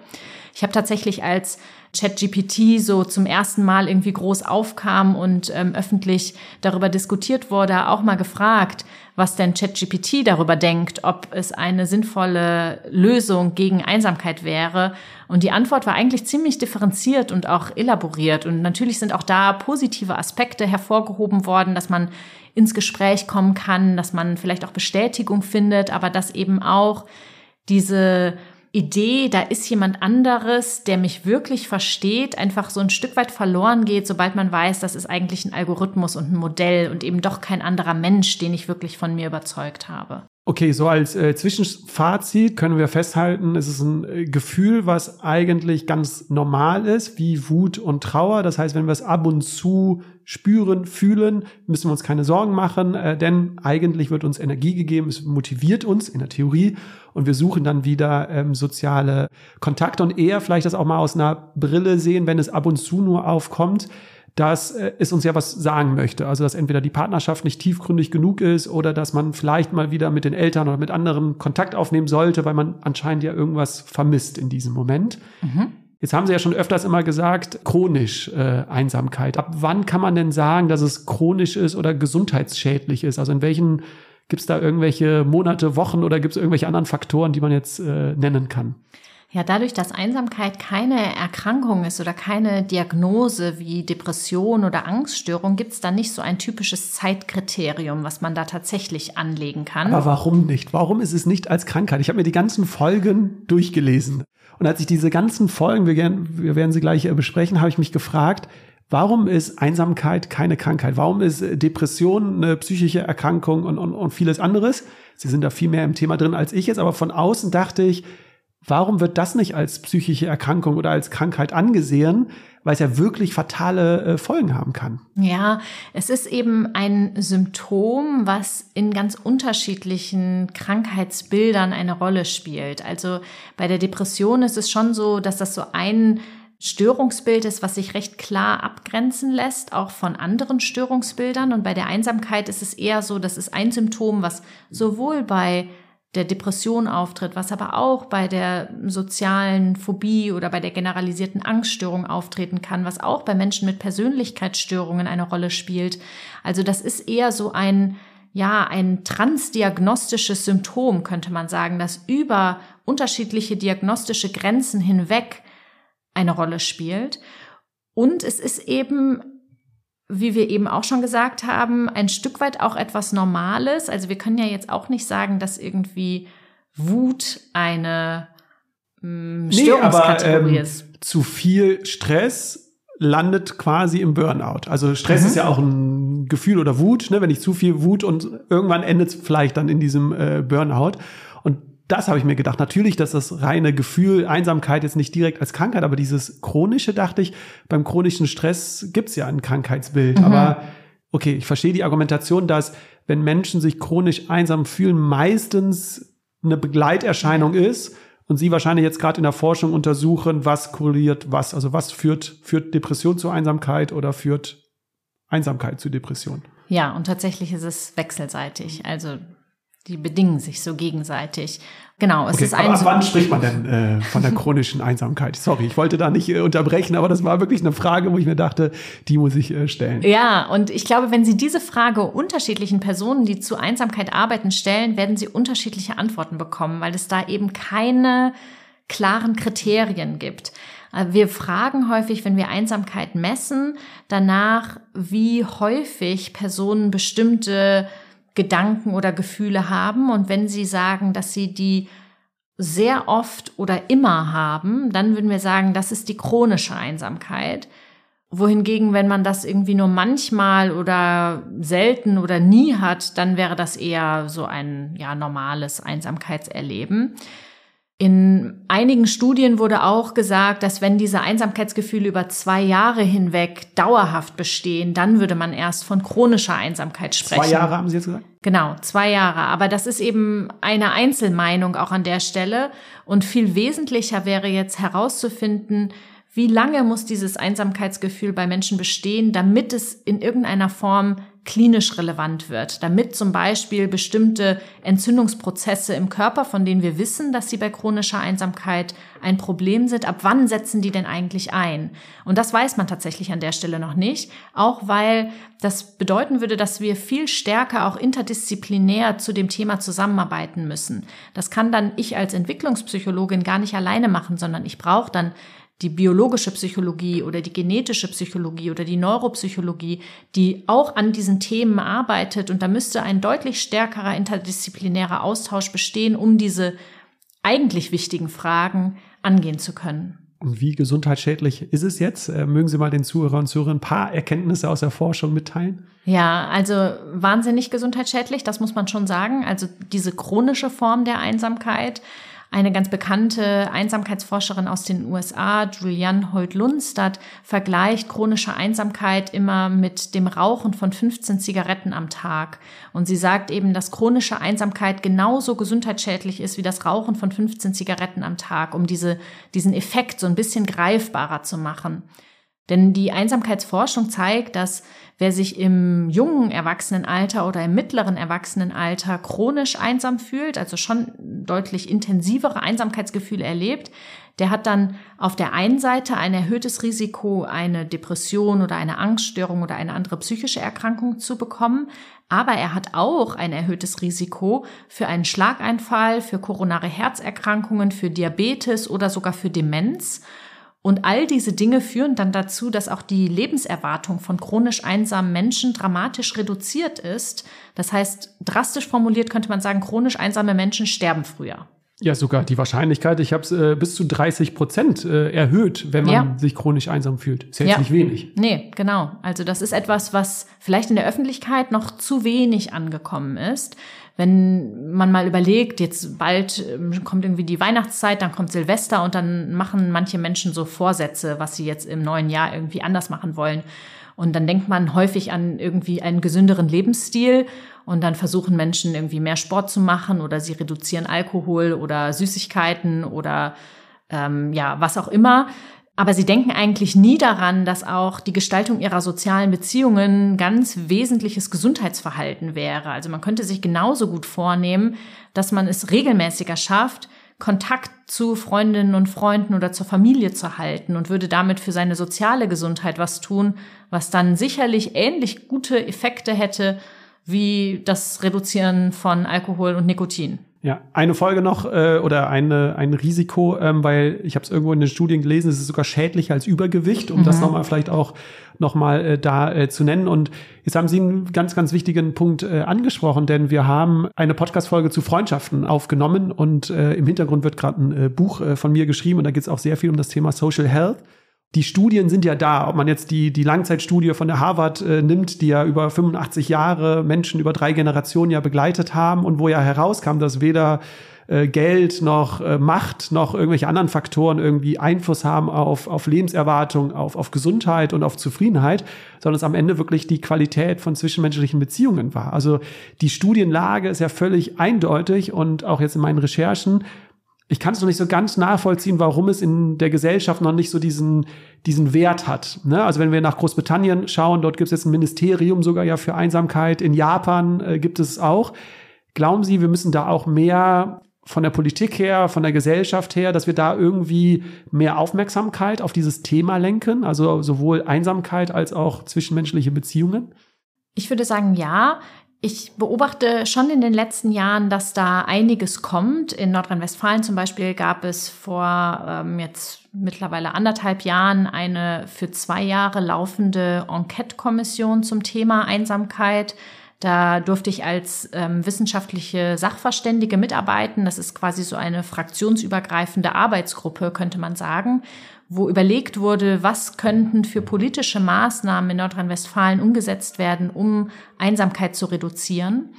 Ich habe tatsächlich als ChatGPT so zum ersten Mal irgendwie groß aufkam und ähm, öffentlich darüber diskutiert wurde, auch mal gefragt, was denn ChatGPT darüber denkt, ob es eine sinnvolle Lösung gegen Einsamkeit wäre. Und die Antwort war eigentlich ziemlich differenziert und auch elaboriert. Und natürlich sind auch da positive Aspekte hervorgehoben worden, dass man ins Gespräch kommen kann, dass man vielleicht auch Bestätigung findet, aber dass eben auch diese Idee, da ist jemand anderes, der mich wirklich versteht, einfach so ein Stück weit verloren geht, sobald man weiß, das ist eigentlich ein Algorithmus und ein Modell und eben doch kein anderer Mensch, den ich wirklich von mir überzeugt habe. Okay, so als äh, Zwischenfazit können wir festhalten, es ist ein äh, Gefühl, was eigentlich ganz normal ist, wie Wut und Trauer. Das heißt, wenn wir es ab und zu spüren, fühlen, müssen wir uns keine Sorgen machen, äh, denn eigentlich wird uns Energie gegeben, es motiviert uns in der Theorie und wir suchen dann wieder ähm, soziale Kontakte und eher vielleicht das auch mal aus einer Brille sehen, wenn es ab und zu nur aufkommt, dass äh, es uns ja was sagen möchte. Also dass entweder die Partnerschaft nicht tiefgründig genug ist oder dass man vielleicht mal wieder mit den Eltern oder mit anderen Kontakt aufnehmen sollte, weil man anscheinend ja irgendwas vermisst in diesem Moment. Mhm. Jetzt haben Sie ja schon öfters immer gesagt, chronisch äh, Einsamkeit. Ab wann kann man denn sagen, dass es chronisch ist oder gesundheitsschädlich ist? Also in welchen gibt es da irgendwelche Monate, Wochen oder gibt es irgendwelche anderen Faktoren, die man jetzt äh, nennen kann? Ja, dadurch, dass Einsamkeit keine Erkrankung ist oder keine Diagnose wie Depression oder Angststörung, gibt es da nicht so ein typisches Zeitkriterium, was man da tatsächlich anlegen kann. Aber warum nicht? Warum ist es nicht als Krankheit? Ich habe mir die ganzen Folgen durchgelesen. Und als ich diese ganzen Folgen, wir, gern, wir werden sie gleich äh, besprechen, habe ich mich gefragt, Warum ist Einsamkeit keine Krankheit? Warum ist Depression eine psychische Erkrankung und, und, und vieles anderes? Sie sind da viel mehr im Thema drin als ich jetzt, aber von außen dachte ich, Warum wird das nicht als psychische Erkrankung oder als Krankheit angesehen? Weil es ja wirklich fatale äh, Folgen haben kann. Ja, es ist eben ein Symptom, was in ganz unterschiedlichen Krankheitsbildern eine Rolle spielt. Also bei der Depression ist es schon so, dass das so ein Störungsbild ist, was sich recht klar abgrenzen lässt, auch von anderen Störungsbildern. Und bei der Einsamkeit ist es eher so, das ist ein Symptom, was sowohl bei der Depression auftritt, was aber auch bei der sozialen Phobie oder bei der generalisierten Angststörung auftreten kann, was auch bei Menschen mit Persönlichkeitsstörungen eine Rolle spielt. Also das ist eher so ein ja, ein transdiagnostisches Symptom, könnte man sagen, das über unterschiedliche diagnostische Grenzen hinweg eine Rolle spielt. Und es ist eben wie wir eben auch schon gesagt haben, ein Stück weit auch etwas Normales. Also wir können ja jetzt auch nicht sagen, dass irgendwie Wut eine ähm, Störungskategorie nee, aber, ähm, ist. Zu viel Stress landet quasi im Burnout. Also Stress mhm. ist ja auch ein Gefühl oder Wut, ne? wenn ich zu viel Wut und irgendwann endet es vielleicht dann in diesem äh, Burnout das habe ich mir gedacht. Natürlich, dass das reine Gefühl, Einsamkeit jetzt nicht direkt als Krankheit, aber dieses chronische, dachte ich, beim chronischen Stress gibt's ja ein Krankheitsbild. Mhm. Aber okay, ich verstehe die Argumentation, dass wenn Menschen sich chronisch einsam fühlen, meistens eine Begleiterscheinung ist und Sie wahrscheinlich jetzt gerade in der Forschung untersuchen, was korreliert was, also was führt, führt Depression zu Einsamkeit oder führt Einsamkeit zu Depression. Ja, und tatsächlich ist es wechselseitig. Also die bedingen sich so gegenseitig. Genau, es okay, ist ein. Aber ab wann spricht man denn äh, von der chronischen Einsamkeit? Sorry, ich wollte da nicht äh, unterbrechen, aber das war wirklich eine Frage, wo ich mir dachte, die muss ich äh, stellen. Ja, und ich glaube, wenn Sie diese Frage unterschiedlichen Personen, die zu Einsamkeit arbeiten, stellen, werden Sie unterschiedliche Antworten bekommen, weil es da eben keine klaren Kriterien gibt. Äh, wir fragen häufig, wenn wir Einsamkeit messen, danach, wie häufig Personen bestimmte Gedanken oder Gefühle haben. Und wenn Sie sagen, dass Sie die sehr oft oder immer haben, dann würden wir sagen, das ist die chronische Einsamkeit. Wohingegen, wenn man das irgendwie nur manchmal oder selten oder nie hat, dann wäre das eher so ein ja normales Einsamkeitserleben. In einigen Studien wurde auch gesagt, dass wenn diese Einsamkeitsgefühle über zwei Jahre hinweg dauerhaft bestehen, dann würde man erst von chronischer Einsamkeit sprechen. Zwei Jahre haben Sie jetzt gesagt? Genau, zwei Jahre. Aber das ist eben eine Einzelmeinung auch an der Stelle. Und viel wesentlicher wäre jetzt herauszufinden, wie lange muss dieses Einsamkeitsgefühl bei Menschen bestehen, damit es in irgendeiner Form klinisch relevant wird, damit zum Beispiel bestimmte Entzündungsprozesse im Körper, von denen wir wissen, dass sie bei chronischer Einsamkeit ein Problem sind, ab wann setzen die denn eigentlich ein? Und das weiß man tatsächlich an der Stelle noch nicht, auch weil das bedeuten würde, dass wir viel stärker auch interdisziplinär zu dem Thema zusammenarbeiten müssen. Das kann dann ich als Entwicklungspsychologin gar nicht alleine machen, sondern ich brauche dann die biologische Psychologie oder die genetische Psychologie oder die Neuropsychologie, die auch an diesen Themen arbeitet. Und da müsste ein deutlich stärkerer interdisziplinärer Austausch bestehen, um diese eigentlich wichtigen Fragen angehen zu können. Und wie gesundheitsschädlich ist es jetzt? Äh, mögen Sie mal den Zuhörern und Zuhörern ein paar Erkenntnisse aus der Forschung mitteilen? Ja, also wahnsinnig gesundheitsschädlich, das muss man schon sagen. Also diese chronische Form der Einsamkeit Eine ganz bekannte Einsamkeitsforscherin aus den USA, Julianne Holt-Lundstadt, vergleicht chronische Einsamkeit immer mit dem Rauchen von 15 Zigaretten am Tag. Und sie sagt eben, dass chronische Einsamkeit genauso gesundheitsschädlich ist wie das Rauchen von 15 Zigaretten am Tag, um diese, diesen Effekt so ein bisschen greifbarer zu machen. Denn die Einsamkeitsforschung zeigt, dass wer sich im jungen Erwachsenenalter oder im mittleren Erwachsenenalter chronisch einsam fühlt, also schon deutlich intensivere Einsamkeitsgefühle erlebt, der hat dann auf der einen Seite ein erhöhtes Risiko, eine Depression oder eine Angststörung oder eine andere psychische Erkrankung zu bekommen. Aber er hat auch ein erhöhtes Risiko für einen Schlaganfall, für koronare Herzerkrankungen, für Diabetes oder sogar für Demenz. Und all diese Dinge führen dann dazu, dass auch die Lebenserwartung von chronisch einsamen Menschen dramatisch reduziert ist. Das heißt, drastisch formuliert könnte man sagen, chronisch einsame Menschen sterben früher. Ja, sogar die Wahrscheinlichkeit, ich habe es äh, bis zu 30 Prozent äh, erhöht, wenn man ja. sich chronisch einsam fühlt. Ist jetzt ja. nicht wenig. Nee, genau. Also das ist etwas, was vielleicht in der Öffentlichkeit noch zu wenig angekommen ist. Wenn man mal überlegt, jetzt bald ähm, kommt irgendwie die Weihnachtszeit, dann kommt Silvester und dann machen manche Menschen so Vorsätze, was sie jetzt im neuen Jahr irgendwie anders machen wollen. Und dann denkt man häufig an irgendwie einen gesünderen Lebensstil und dann versuchen Menschen irgendwie mehr Sport zu machen oder sie reduzieren Alkohol oder Süßigkeiten oder ähm, ja, was auch immer. Aber sie denken eigentlich nie daran, dass auch die Gestaltung ihrer sozialen Beziehungen ganz wesentliches Gesundheitsverhalten wäre. Also man könnte sich genauso gut vornehmen, dass man es regelmäßiger schafft, Kontakt zu Freundinnen und Freunden oder zur Familie zu halten und würde damit für seine soziale Gesundheit was tun, was dann sicherlich ähnlich gute Effekte hätte wie das Reduzieren von Alkohol und Nikotin. Ja, eine Folge noch äh, oder eine, ein Risiko, ähm, weil ich habe es irgendwo in den Studien gelesen, es ist sogar schädlicher als Übergewicht, um mhm. das nochmal vielleicht auch nochmal äh, da äh, zu nennen. Und jetzt haben Sie einen ganz, ganz wichtigen Punkt äh, angesprochen, denn wir haben eine Podcast-Folge zu Freundschaften aufgenommen und äh, im Hintergrund wird gerade ein äh, Buch äh, von mir geschrieben und da geht es auch sehr viel um das Thema Social Health die Studien sind ja da. Ob man jetzt die, die Langzeitstudie von der Harvard äh, nimmt, die ja über 85 Jahre Menschen über drei Generationen ja begleitet haben und wo ja herauskam, dass weder äh, Geld noch äh, Macht noch irgendwelche anderen Faktoren irgendwie Einfluss haben auf, auf Lebenserwartung, auf, auf Gesundheit und auf Zufriedenheit, sondern es am Ende wirklich die Qualität von zwischenmenschlichen Beziehungen war. Also die Studienlage ist ja völlig eindeutig und auch jetzt in meinen Recherchen ich kann es noch nicht so ganz nachvollziehen, warum es in der Gesellschaft noch nicht so diesen, diesen Wert hat. Ne? Also wenn wir nach Großbritannien schauen, dort gibt es jetzt ein Ministerium sogar ja für Einsamkeit. In Japan äh, gibt es auch. Glauben Sie, wir müssen da auch mehr von der Politik her, von der Gesellschaft her, dass wir da irgendwie mehr Aufmerksamkeit auf dieses Thema lenken? Also sowohl Einsamkeit als auch zwischenmenschliche Beziehungen? Ich würde sagen, ja. Ich beobachte schon in den letzten Jahren, dass da einiges kommt. In Nordrhein-Westfalen zum Beispiel gab es vor ähm, jetzt mittlerweile anderthalb Jahren eine für zwei Jahre laufende Enquete-Kommission zum Thema Einsamkeit. Da durfte ich als ähm, wissenschaftliche Sachverständige mitarbeiten. Das ist quasi so eine fraktionsübergreifende Arbeitsgruppe, könnte man sagen wo überlegt wurde, was könnten für politische Maßnahmen in Nordrhein-Westfalen umgesetzt werden, um Einsamkeit zu reduzieren.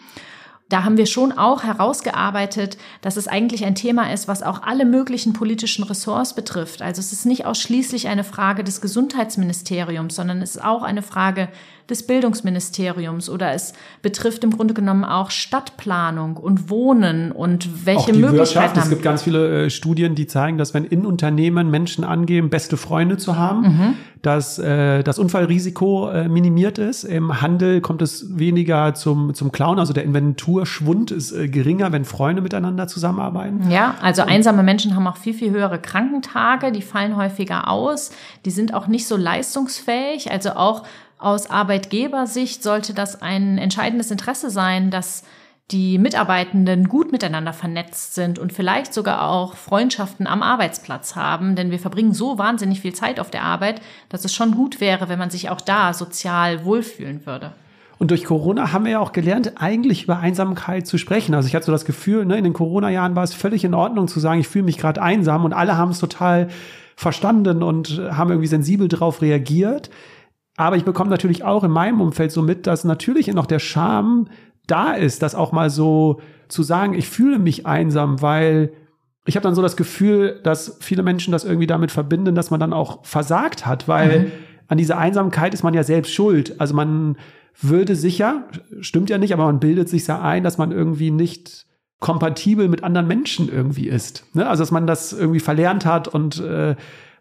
Da haben wir schon auch herausgearbeitet, dass es eigentlich ein Thema ist, was auch alle möglichen politischen Ressorts betrifft. Also es ist nicht ausschließlich eine Frage des Gesundheitsministeriums, sondern es ist auch eine Frage des Bildungsministeriums oder es betrifft im Grunde genommen auch Stadtplanung und Wohnen und welche auch die Möglichkeiten. Wirtschaft. Haben. Es gibt ganz viele äh, Studien, die zeigen, dass wenn in Unternehmen Menschen angeben, beste Freunde zu haben, mhm. dass äh, das Unfallrisiko äh, minimiert ist. Im Handel kommt es weniger zum, zum Klauen, also der Inventurschwund ist äh, geringer, wenn Freunde miteinander zusammenarbeiten. Ja, also einsame Menschen haben auch viel, viel höhere Krankentage, die fallen häufiger aus, die sind auch nicht so leistungsfähig, also auch aus Arbeitgebersicht sollte das ein entscheidendes Interesse sein, dass die Mitarbeitenden gut miteinander vernetzt sind und vielleicht sogar auch Freundschaften am Arbeitsplatz haben, denn wir verbringen so wahnsinnig viel Zeit auf der Arbeit, dass es schon gut wäre, wenn man sich auch da sozial wohlfühlen würde. Und durch Corona haben wir ja auch gelernt, eigentlich über Einsamkeit zu sprechen. Also ich hatte so das Gefühl, ne, in den Corona-Jahren war es völlig in Ordnung zu sagen, ich fühle mich gerade einsam und alle haben es total verstanden und haben irgendwie sensibel darauf reagiert. Aber ich bekomme natürlich auch in meinem Umfeld so mit, dass natürlich noch der Charme da ist, das auch mal so zu sagen, ich fühle mich einsam, weil ich habe dann so das Gefühl, dass viele Menschen das irgendwie damit verbinden, dass man dann auch versagt hat, weil mhm. an dieser Einsamkeit ist man ja selbst schuld. Also man würde sicher, stimmt ja nicht, aber man bildet sich ja ein, dass man irgendwie nicht kompatibel mit anderen Menschen irgendwie ist. Ne? Also dass man das irgendwie verlernt hat und äh,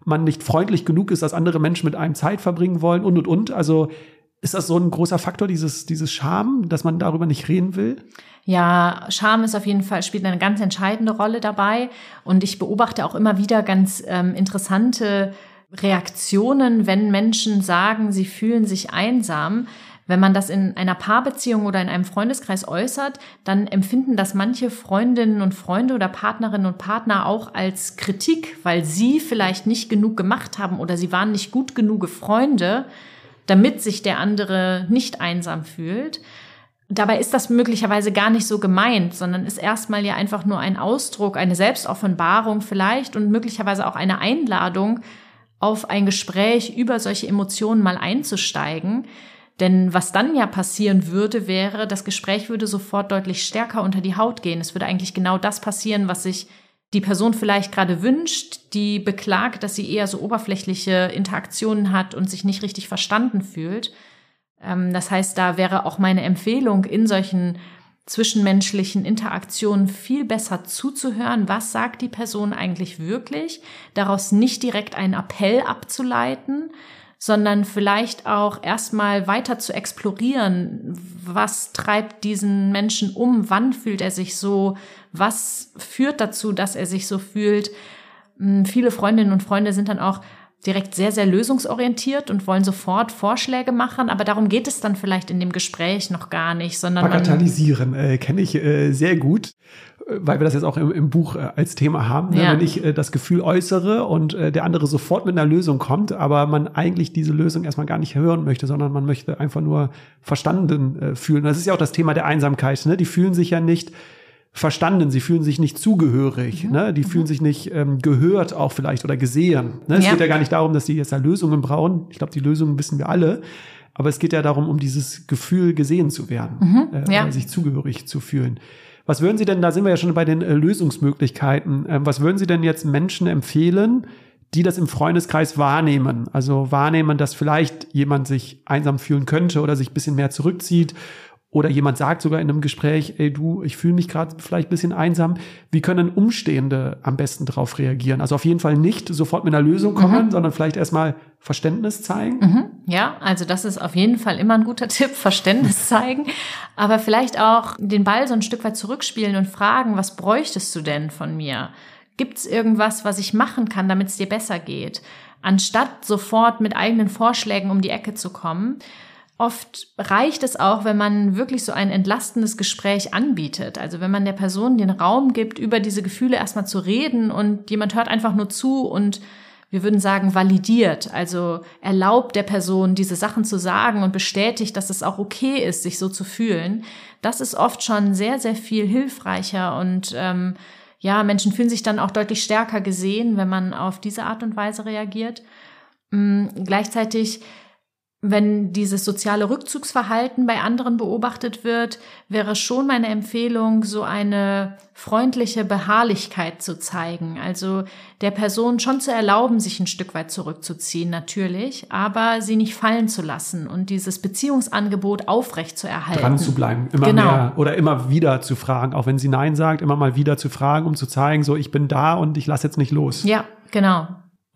man nicht freundlich genug ist, dass andere Menschen mit einem Zeit verbringen wollen und und und. Also ist das so ein großer Faktor, dieses, dieses Scham, dass man darüber nicht reden will? Ja, Scham ist auf jeden Fall, spielt eine ganz entscheidende Rolle dabei. Und ich beobachte auch immer wieder ganz ähm, interessante Reaktionen, wenn Menschen sagen, sie fühlen sich einsam. Wenn man das in einer Paarbeziehung oder in einem Freundeskreis äußert, dann empfinden das manche Freundinnen und Freunde oder Partnerinnen und Partner auch als Kritik, weil sie vielleicht nicht genug gemacht haben oder sie waren nicht gut genug Freunde, damit sich der andere nicht einsam fühlt. Dabei ist das möglicherweise gar nicht so gemeint, sondern ist erstmal ja einfach nur ein Ausdruck, eine Selbstoffenbarung vielleicht und möglicherweise auch eine Einladung, auf ein Gespräch über solche Emotionen mal einzusteigen. Denn was dann ja passieren würde, wäre, das Gespräch würde sofort deutlich stärker unter die Haut gehen. Es würde eigentlich genau das passieren, was sich die Person vielleicht gerade wünscht, die beklagt, dass sie eher so oberflächliche Interaktionen hat und sich nicht richtig verstanden fühlt. Ähm, das heißt, da wäre auch meine Empfehlung, in solchen zwischenmenschlichen Interaktionen viel besser zuzuhören, was sagt die Person eigentlich wirklich, daraus nicht direkt einen Appell abzuleiten, sondern vielleicht auch erstmal weiter zu explorieren, was treibt diesen Menschen um, wann fühlt er sich so, was führt dazu, dass er sich so fühlt. Hm, viele Freundinnen und Freunde sind dann auch direkt sehr, sehr lösungsorientiert und wollen sofort Vorschläge machen, aber darum geht es dann vielleicht in dem Gespräch noch gar nicht, sondern. Bagatellisieren äh, kenne ich äh, sehr gut, weil wir das jetzt auch im, im Buch äh, als Thema haben. Ne? Ja. Wenn ich äh, das Gefühl äußere und äh, der andere sofort mit einer Lösung kommt, aber man eigentlich diese Lösung erstmal gar nicht hören möchte, sondern man möchte einfach nur verstanden äh, fühlen. Das ist ja auch das Thema der Einsamkeit. Ne? Die fühlen sich ja nicht verstanden, sie fühlen sich nicht zugehörig, mhm. ne? die mhm. fühlen sich nicht ähm, gehört auch vielleicht oder gesehen. Ne? Es ja. geht ja gar nicht darum, dass die jetzt da Lösungen brauchen. Ich glaube, die Lösungen wissen wir alle. Aber es geht ja darum, um dieses Gefühl gesehen zu werden, mhm. äh, ja. sich zugehörig zu fühlen. Was würden Sie denn, da sind wir ja schon bei den äh, Lösungsmöglichkeiten, äh, was würden Sie denn jetzt Menschen empfehlen, die das im Freundeskreis wahrnehmen? Also wahrnehmen, dass vielleicht jemand sich einsam fühlen könnte oder sich bisschen mehr zurückzieht oder jemand sagt sogar in einem Gespräch, ey du, ich fühle mich gerade vielleicht ein bisschen einsam. Wie können Umstehende am besten darauf reagieren? Also auf jeden Fall nicht sofort mit einer Lösung kommen, mhm. sondern vielleicht erstmal Verständnis zeigen. Mhm. Ja, also das ist auf jeden Fall immer ein guter Tipp, Verständnis zeigen. Aber vielleicht auch den Ball so ein Stück weit zurückspielen und fragen, was bräuchtest du denn von mir? Gibt es irgendwas, was ich machen kann, damit es dir besser geht? Anstatt sofort mit eigenen Vorschlägen um die Ecke zu kommen, Oft reicht es auch, wenn man wirklich so ein entlastendes Gespräch anbietet. Also wenn man der Person den Raum gibt, über diese Gefühle erstmal zu reden und jemand hört einfach nur zu und wir würden sagen, validiert, also erlaubt der Person, diese Sachen zu sagen und bestätigt, dass es auch okay ist, sich so zu fühlen. Das ist oft schon sehr, sehr viel hilfreicher und ähm, ja, Menschen fühlen sich dann auch deutlich stärker gesehen, wenn man auf diese Art und Weise reagiert. Ähm, gleichzeitig wenn dieses soziale Rückzugsverhalten bei anderen beobachtet wird, wäre schon meine Empfehlung, so eine freundliche Beharrlichkeit zu zeigen. Also der Person schon zu erlauben, sich ein Stück weit zurückzuziehen, natürlich, aber sie nicht fallen zu lassen und dieses Beziehungsangebot aufrecht zu erhalten. Dran zu bleiben, immer genau. mehr oder immer wieder zu fragen, auch wenn sie Nein sagt, immer mal wieder zu fragen, um zu zeigen, so ich bin da und ich lasse jetzt nicht los. Ja, genau.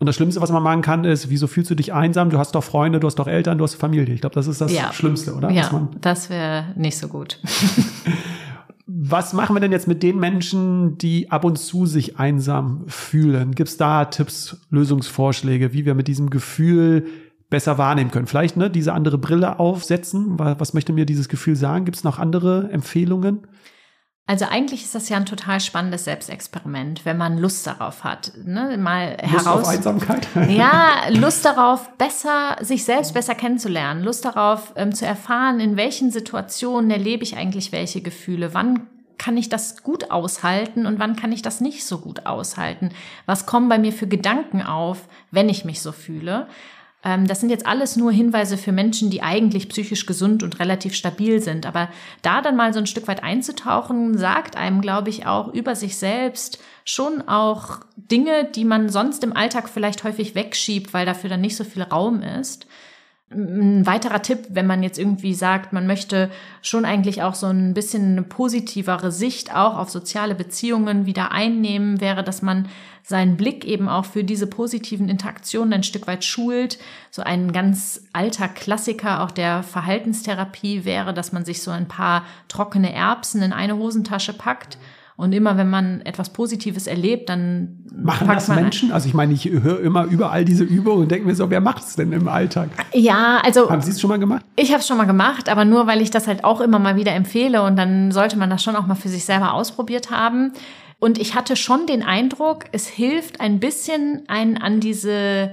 Und das Schlimmste, was man machen kann, ist, wieso fühlst du dich einsam? Du hast doch Freunde, du hast doch Eltern, du hast Familie. Ich glaube, das ist das ja. Schlimmste, oder? Ja, das wäre nicht so gut. was machen wir denn jetzt mit den Menschen, die ab und zu sich einsam fühlen? Gibt es da Tipps, Lösungsvorschläge, wie wir mit diesem Gefühl besser wahrnehmen können? Vielleicht ne, diese andere Brille aufsetzen. Was möchte mir dieses Gefühl sagen? Gibt es noch andere Empfehlungen? Also eigentlich ist das ja ein total spannendes Selbstexperiment, wenn man Lust darauf hat, ne? mal Lust heraus. Auf Einsamkeit. ja, Lust darauf, besser sich selbst besser kennenzulernen, Lust darauf ähm, zu erfahren, in welchen Situationen erlebe ich eigentlich welche Gefühle, wann kann ich das gut aushalten und wann kann ich das nicht so gut aushalten? Was kommen bei mir für Gedanken auf, wenn ich mich so fühle? Ähm, das sind jetzt alles nur Hinweise für Menschen, die eigentlich psychisch gesund und relativ stabil sind. Aber da dann mal so ein Stück weit einzutauchen, sagt einem, glaube ich, auch über sich selbst schon auch Dinge, die man sonst im Alltag vielleicht häufig wegschiebt, weil dafür dann nicht so viel Raum ist. Ein weiterer Tipp, wenn man jetzt irgendwie sagt, man möchte schon eigentlich auch so ein bisschen eine positivere Sicht auch auf soziale Beziehungen wieder einnehmen, wäre, dass man seinen Blick eben auch für diese positiven Interaktionen ein Stück weit schult. So ein ganz alter Klassiker auch der Verhaltenstherapie wäre, dass man sich so ein paar trockene Erbsen in eine Hosentasche packt und immer wenn man etwas Positives erlebt, dann machen das Menschen. Also ich meine, ich höre immer überall diese Übungen und denke mir so, wer macht es denn im Alltag? Ja, also haben Sie es schon mal gemacht? Ich habe es schon mal gemacht, aber nur weil ich das halt auch immer mal wieder empfehle und dann sollte man das schon auch mal für sich selber ausprobiert haben. Und ich hatte schon den Eindruck, es hilft ein bisschen einen an diese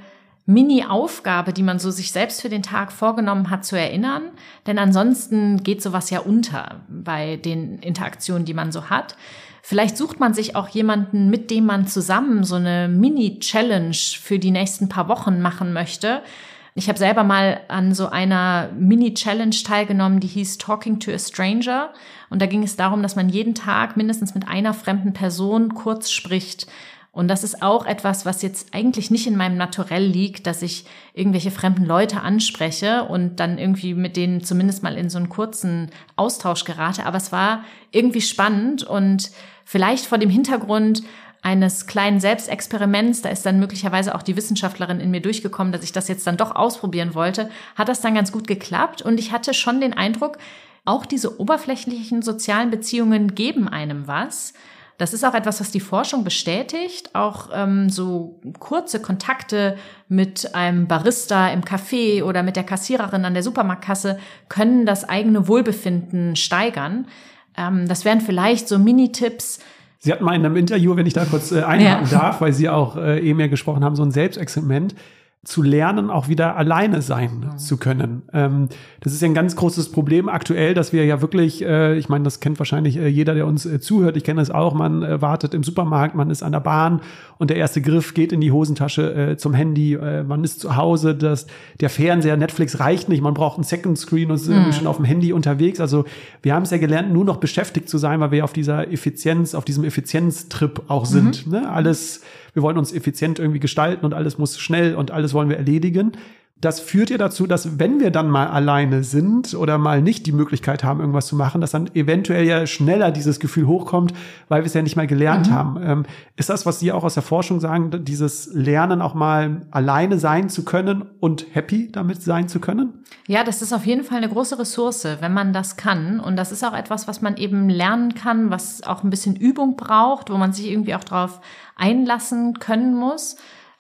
Mini-Aufgabe, die man so sich selbst für den Tag vorgenommen hat, zu erinnern. Denn ansonsten geht sowas ja unter bei den Interaktionen, die man so hat. Vielleicht sucht man sich auch jemanden, mit dem man zusammen so eine Mini-Challenge für die nächsten paar Wochen machen möchte. Ich habe selber mal an so einer Mini-Challenge teilgenommen, die hieß Talking to a Stranger. Und da ging es darum, dass man jeden Tag mindestens mit einer fremden Person kurz spricht. Und das ist auch etwas, was jetzt eigentlich nicht in meinem Naturell liegt, dass ich irgendwelche fremden Leute anspreche und dann irgendwie mit denen zumindest mal in so einen kurzen Austausch gerate. Aber es war irgendwie spannend und vielleicht vor dem Hintergrund eines kleinen Selbstexperiments, da ist dann möglicherweise auch die Wissenschaftlerin in mir durchgekommen, dass ich das jetzt dann doch ausprobieren wollte, hat das dann ganz gut geklappt und ich hatte schon den Eindruck, auch diese oberflächlichen sozialen Beziehungen geben einem was. Das ist auch etwas, was die Forschung bestätigt. Auch ähm, so kurze Kontakte mit einem Barista im Café oder mit der Kassiererin an der Supermarktkasse können das eigene Wohlbefinden steigern. Ähm, das wären vielleicht so Mini-Tipps. Sie hatten mal in einem Interview, wenn ich da kurz äh, einhaken ja. darf, weil Sie auch äh, eben ja gesprochen haben, so ein Selbstexperiment zu lernen, auch wieder alleine sein mhm. zu können. Ähm, das ist ja ein ganz großes Problem aktuell, dass wir ja wirklich, äh, ich meine, das kennt wahrscheinlich äh, jeder, der uns äh, zuhört. Ich kenne es auch. Man äh, wartet im Supermarkt, man ist an der Bahn und der erste Griff geht in die Hosentasche äh, zum Handy. Äh, man ist zu Hause, das, der Fernseher, Netflix reicht nicht. Man braucht einen Second Screen und ist mhm. schon auf dem Handy unterwegs. Also wir haben es ja gelernt, nur noch beschäftigt zu sein, weil wir auf dieser Effizienz, auf diesem Effizienztrip auch sind. Mhm. Ne? Alles wir wollen uns effizient irgendwie gestalten und alles muss schnell und alles wollen wir erledigen. Das führt ja dazu, dass wenn wir dann mal alleine sind oder mal nicht die Möglichkeit haben, irgendwas zu machen, dass dann eventuell ja schneller dieses Gefühl hochkommt, weil wir es ja nicht mal gelernt mhm. haben. Ähm, ist das, was Sie auch aus der Forschung sagen, dieses Lernen auch mal alleine sein zu können und happy damit sein zu können? Ja, das ist auf jeden Fall eine große Ressource, wenn man das kann. Und das ist auch etwas, was man eben lernen kann, was auch ein bisschen Übung braucht, wo man sich irgendwie auch drauf einlassen können muss.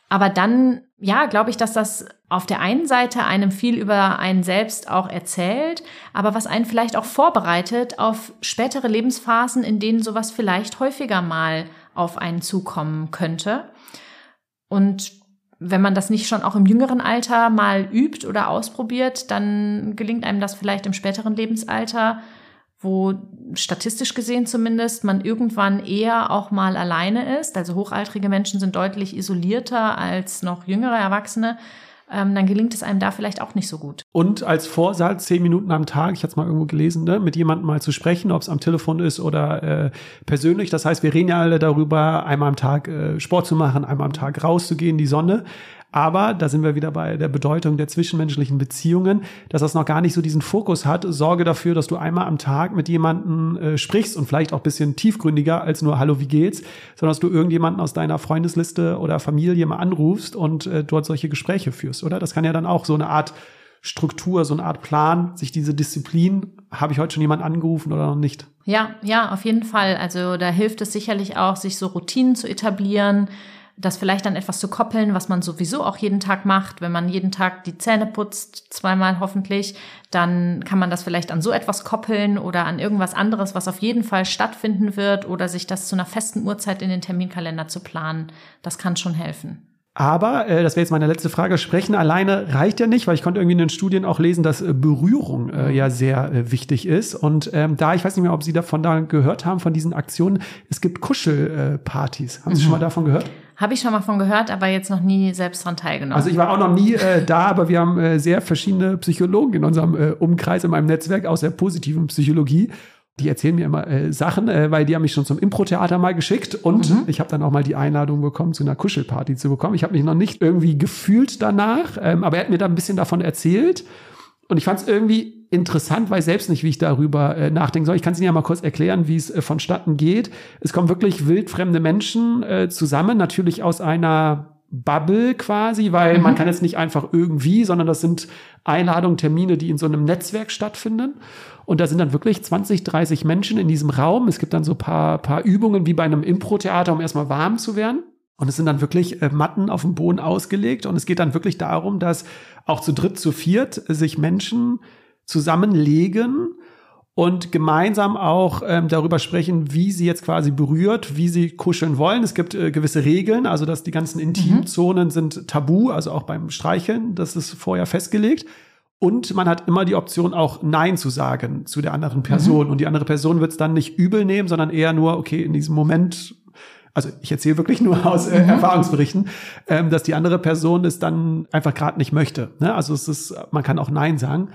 Aber dann, ja, glaube ich, dass das auf der einen Seite einem viel über einen selbst auch erzählt, aber was einen vielleicht auch vorbereitet auf spätere Lebensphasen, in denen sowas vielleicht häufiger mal auf einen zukommen könnte. Und wenn man das nicht schon auch im jüngeren Alter mal übt oder ausprobiert, dann gelingt einem das vielleicht im späteren Lebensalter wo statistisch gesehen zumindest man irgendwann eher auch mal alleine ist. Also hochaltrige Menschen sind deutlich isolierter als noch jüngere Erwachsene. Ähm, dann gelingt es einem da vielleicht auch nicht so gut. Und als Vorsatz zehn Minuten am Tag, ich hatte es mal irgendwo gelesen, ne, mit jemandem mal zu sprechen, ob es am Telefon ist oder äh, persönlich. Das heißt, wir reden ja alle darüber, einmal am Tag äh, Sport zu machen, einmal am Tag rauszugehen, die Sonne. Aber da sind wir wieder bei der Bedeutung der zwischenmenschlichen Beziehungen, dass das noch gar nicht so diesen Fokus hat. Sorge dafür, dass du einmal am Tag mit jemandem äh, sprichst und vielleicht auch bisschen tiefgründiger als nur Hallo, wie geht's, sondern dass du irgendjemanden aus deiner Freundesliste oder Familie mal anrufst und äh, dort solche Gespräche führst, oder? Das kann ja dann auch so eine Art Struktur, so eine Art Plan, sich diese Disziplin, habe ich heute schon jemand angerufen oder noch nicht? Ja, ja, auf jeden Fall. Also da hilft es sicherlich auch, sich so Routinen zu etablieren, das vielleicht dann etwas zu koppeln, was man sowieso auch jeden Tag macht. Wenn man jeden Tag die Zähne putzt, zweimal hoffentlich, dann kann man das vielleicht an so etwas koppeln oder an irgendwas anderes, was auf jeden Fall stattfinden wird oder sich das zu einer festen Uhrzeit in den Terminkalender zu planen. Das kann schon helfen. Aber, äh, das wäre jetzt meine letzte Frage, sprechen alleine reicht ja nicht, weil ich konnte irgendwie in den Studien auch lesen, dass äh, Berührung äh, ja sehr äh, wichtig ist. Und ähm, da, ich weiß nicht mehr, ob Sie davon da gehört haben, von diesen Aktionen, es gibt Kuschelpartys. Haben Sie mhm. schon mal davon gehört? Habe ich schon mal von gehört, aber jetzt noch nie selbst dran teilgenommen. Also ich war auch noch nie äh, da, aber wir haben äh, sehr verschiedene Psychologen in unserem äh, Umkreis, in meinem Netzwerk aus der positiven Psychologie. Die erzählen mir immer äh, Sachen, äh, weil die haben mich schon zum Impro-Theater mal geschickt und mhm. ich habe dann auch mal die Einladung bekommen, zu einer Kuschelparty zu bekommen. Ich habe mich noch nicht irgendwie gefühlt danach, ähm, aber er hat mir da ein bisschen davon erzählt und ich fand es irgendwie interessant, weiß selbst nicht, wie ich darüber äh, nachdenken soll. Ich kann es Ihnen ja mal kurz erklären, wie es äh, vonstatten geht. Es kommen wirklich wildfremde Menschen äh, zusammen, natürlich aus einer Bubble quasi, weil mhm. man kann jetzt nicht einfach irgendwie, sondern das sind Einladungen, Termine, die in so einem Netzwerk stattfinden. Und da sind dann wirklich 20, 30 Menschen in diesem Raum. Es gibt dann so paar, paar Übungen wie bei einem Impro-Theater, um erstmal warm zu werden. Und es sind dann wirklich äh, Matten auf dem Boden ausgelegt. Und es geht dann wirklich darum, dass auch zu dritt, zu viert sich Menschen zusammenlegen und gemeinsam auch ähm, darüber sprechen, wie sie jetzt quasi berührt, wie sie kuscheln wollen. Es gibt äh, gewisse Regeln, also dass die ganzen Intimzonen mhm. sind tabu, also auch beim Streicheln, das ist vorher festgelegt. Und man hat immer die Option, auch Nein zu sagen zu der anderen Person. Mhm. Und die andere Person wird es dann nicht übel nehmen, sondern eher nur, okay, in diesem Moment also ich erzähle wirklich nur aus äh, mhm. Erfahrungsberichten, ähm, dass die andere Person es dann einfach gerade nicht möchte. Ne? Also es ist, man kann auch Nein sagen.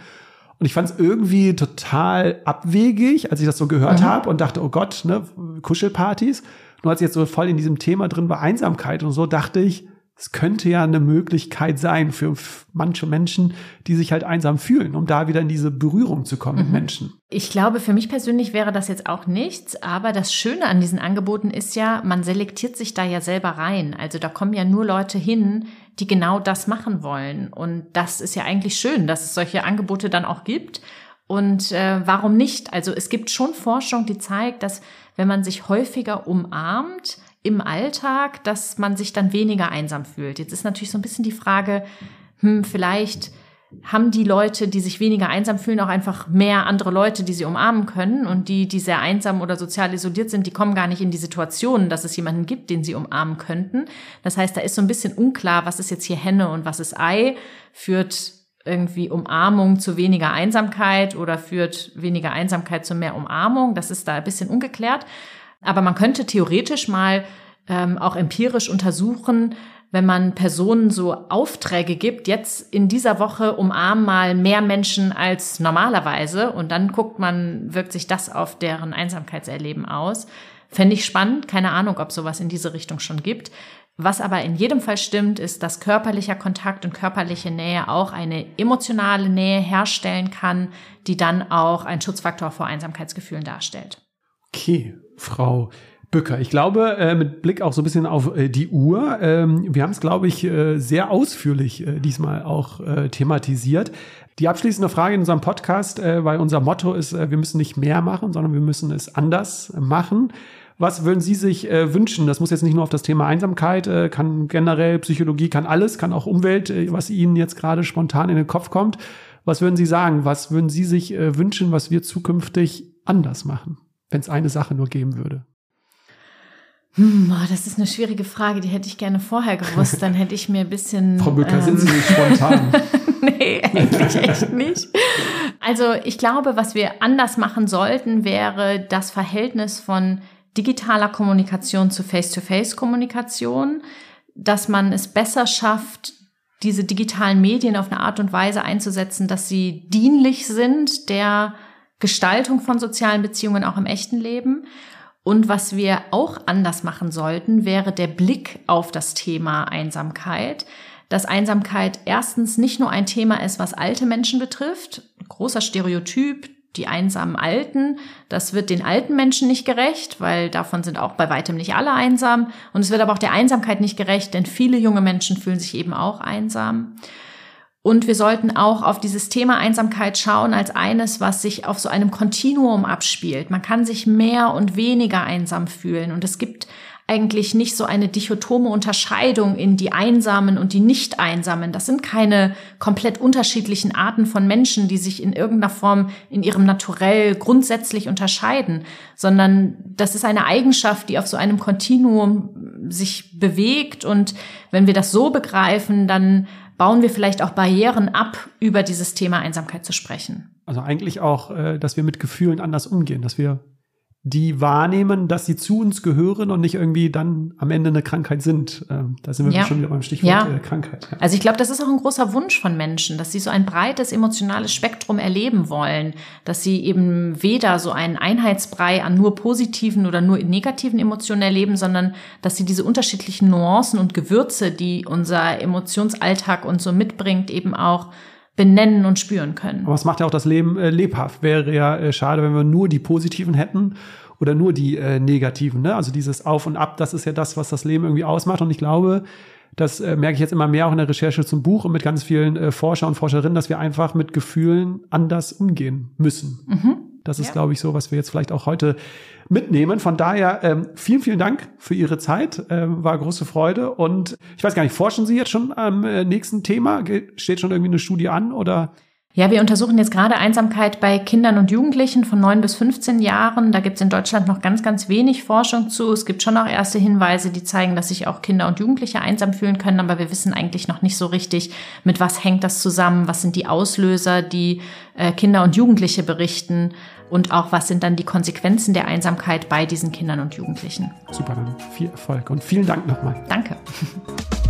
Und ich fand es irgendwie total abwegig, als ich das so gehört mhm. habe und dachte, oh Gott, ne, Kuschelpartys. Nur als ich jetzt so voll in diesem Thema drin war, Einsamkeit und so, dachte ich, es könnte ja eine Möglichkeit sein für manche Menschen, die sich halt einsam fühlen, um da wieder in diese Berührung zu kommen mhm. mit Menschen. Ich glaube, für mich persönlich wäre das jetzt auch nichts, aber das Schöne an diesen Angeboten ist ja, man selektiert sich da ja selber rein. Also da kommen ja nur Leute hin, die genau das machen wollen. Und das ist ja eigentlich schön, dass es solche Angebote dann auch gibt. Und äh, warum nicht? Also es gibt schon Forschung, die zeigt, dass wenn man sich häufiger umarmt, im Alltag, dass man sich dann weniger einsam fühlt. Jetzt ist natürlich so ein bisschen die Frage, hm, vielleicht haben die Leute, die sich weniger einsam fühlen, auch einfach mehr andere Leute, die sie umarmen können. Und die, die sehr einsam oder sozial isoliert sind, die kommen gar nicht in die Situation, dass es jemanden gibt, den sie umarmen könnten. Das heißt, da ist so ein bisschen unklar, was ist jetzt hier Henne und was ist Ei. Führt irgendwie Umarmung zu weniger Einsamkeit oder führt weniger Einsamkeit zu mehr Umarmung? Das ist da ein bisschen ungeklärt. Aber man könnte theoretisch mal ähm, auch empirisch untersuchen, wenn man Personen so Aufträge gibt, jetzt in dieser Woche umarmen mal mehr Menschen als normalerweise und dann guckt man, wirkt sich das auf deren Einsamkeitserleben aus. Fände ich spannend, keine Ahnung, ob sowas in diese Richtung schon gibt. Was aber in jedem Fall stimmt, ist, dass körperlicher Kontakt und körperliche Nähe auch eine emotionale Nähe herstellen kann, die dann auch ein Schutzfaktor vor Einsamkeitsgefühlen darstellt. Okay, Frau Bücker. Ich glaube, äh, mit Blick auch so ein bisschen auf äh, die Uhr, ähm, wir haben es, glaube ich, äh, sehr ausführlich äh, diesmal auch äh, thematisiert. Die abschließende Frage in unserem Podcast, äh, weil unser Motto ist, wir müssen nicht mehr machen, sondern wir müssen es anders machen. Was würden Sie sich wünschen? Das muss jetzt nicht nur auf das Thema Einsamkeit, kann generell Psychologie, kann alles, kann auch Umwelt, was Ihnen jetzt gerade spontan in den Kopf kommt. Was würden Sie sagen? Was würden Sie sich wünschen, was wir zukünftig anders machen? Wenn es eine Sache nur geben würde? Hm, das ist eine schwierige Frage, die hätte ich gerne vorher gewusst. Dann hätte ich mir ein bisschen. Frau Bücker, ähm, sind Sie nicht spontan? nee, eigentlich echt nicht. Also ich glaube, was wir anders machen sollten, wäre das Verhältnis von digitaler Kommunikation zu Face-to-Face-Kommunikation, dass man es besser schafft, diese digitalen Medien auf eine Art und Weise einzusetzen, dass sie dienlich sind der Gestaltung von sozialen Beziehungen auch im echten Leben. Und was wir auch anders machen sollten, wäre der Blick auf das Thema Einsamkeit. Dass Einsamkeit erstens nicht nur ein Thema ist, was alte Menschen betrifft, großer Stereotyp, die einsamen Alten, das wird den alten Menschen nicht gerecht, weil davon sind auch bei weitem nicht alle einsam. Und es wird aber auch der Einsamkeit nicht gerecht, denn viele junge Menschen fühlen sich eben auch einsam. Und wir sollten auch auf dieses Thema Einsamkeit schauen als eines, was sich auf so einem Kontinuum abspielt. Man kann sich mehr und weniger einsam fühlen. Und es gibt eigentlich nicht so eine dichotome Unterscheidung in die Einsamen und die Nicht-Einsamen. Das sind keine komplett unterschiedlichen Arten von Menschen, die sich in irgendeiner Form in ihrem Naturell grundsätzlich unterscheiden, sondern das ist eine Eigenschaft, die auf so einem Kontinuum sich bewegt. Und wenn wir das so begreifen, dann bauen wir vielleicht auch Barrieren ab, über dieses Thema Einsamkeit zu sprechen. Also eigentlich auch, äh, dass wir mit Gefühlen anders umgehen, dass wir die wahrnehmen, dass sie zu uns gehören und nicht irgendwie dann am Ende eine Krankheit sind. Ähm, da sind wir ja. schon wieder beim Stichwort ja. Äh, Krankheit. Ja. Also ich glaube, das ist auch ein großer Wunsch von Menschen, dass sie so ein breites emotionales Spektrum erleben wollen, dass sie eben weder so einen Einheitsbrei an nur positiven oder nur negativen Emotionen erleben, sondern dass sie diese unterschiedlichen Nuancen und Gewürze, die unser Emotionsalltag uns so mitbringt, eben auch benennen und spüren können. Aber es macht ja auch das Leben äh, lebhaft. Wäre ja äh, schade, wenn wir nur die positiven hätten oder nur die äh, negativen. Ne? Also dieses Auf und Ab, das ist ja das, was das Leben irgendwie ausmacht. Und ich glaube, das äh, merke ich jetzt immer mehr auch in der Recherche zum Buch und mit ganz vielen äh, Forscher und Forscherinnen, dass wir einfach mit Gefühlen anders umgehen müssen. Mhm. Das ist, ja. glaube ich, so, was wir jetzt vielleicht auch heute mitnehmen. Von daher ähm, vielen, vielen Dank für Ihre Zeit. Ähm, war große Freude. Und ich weiß gar nicht, forschen Sie jetzt schon am äh, nächsten Thema? Steht schon irgendwie eine Studie an oder? Ja, wir untersuchen jetzt gerade Einsamkeit bei Kindern und Jugendlichen von 9 bis 15 Jahren. Da gibt es in Deutschland noch ganz, ganz wenig Forschung zu. Es gibt schon auch erste Hinweise, die zeigen, dass sich auch Kinder und Jugendliche einsam fühlen können, aber wir wissen eigentlich noch nicht so richtig, mit was hängt das zusammen, was sind die Auslöser, die äh, Kinder und Jugendliche berichten und auch was sind dann die Konsequenzen der Einsamkeit bei diesen Kindern und Jugendlichen. Super, dann viel Erfolg und vielen Dank nochmal. Danke.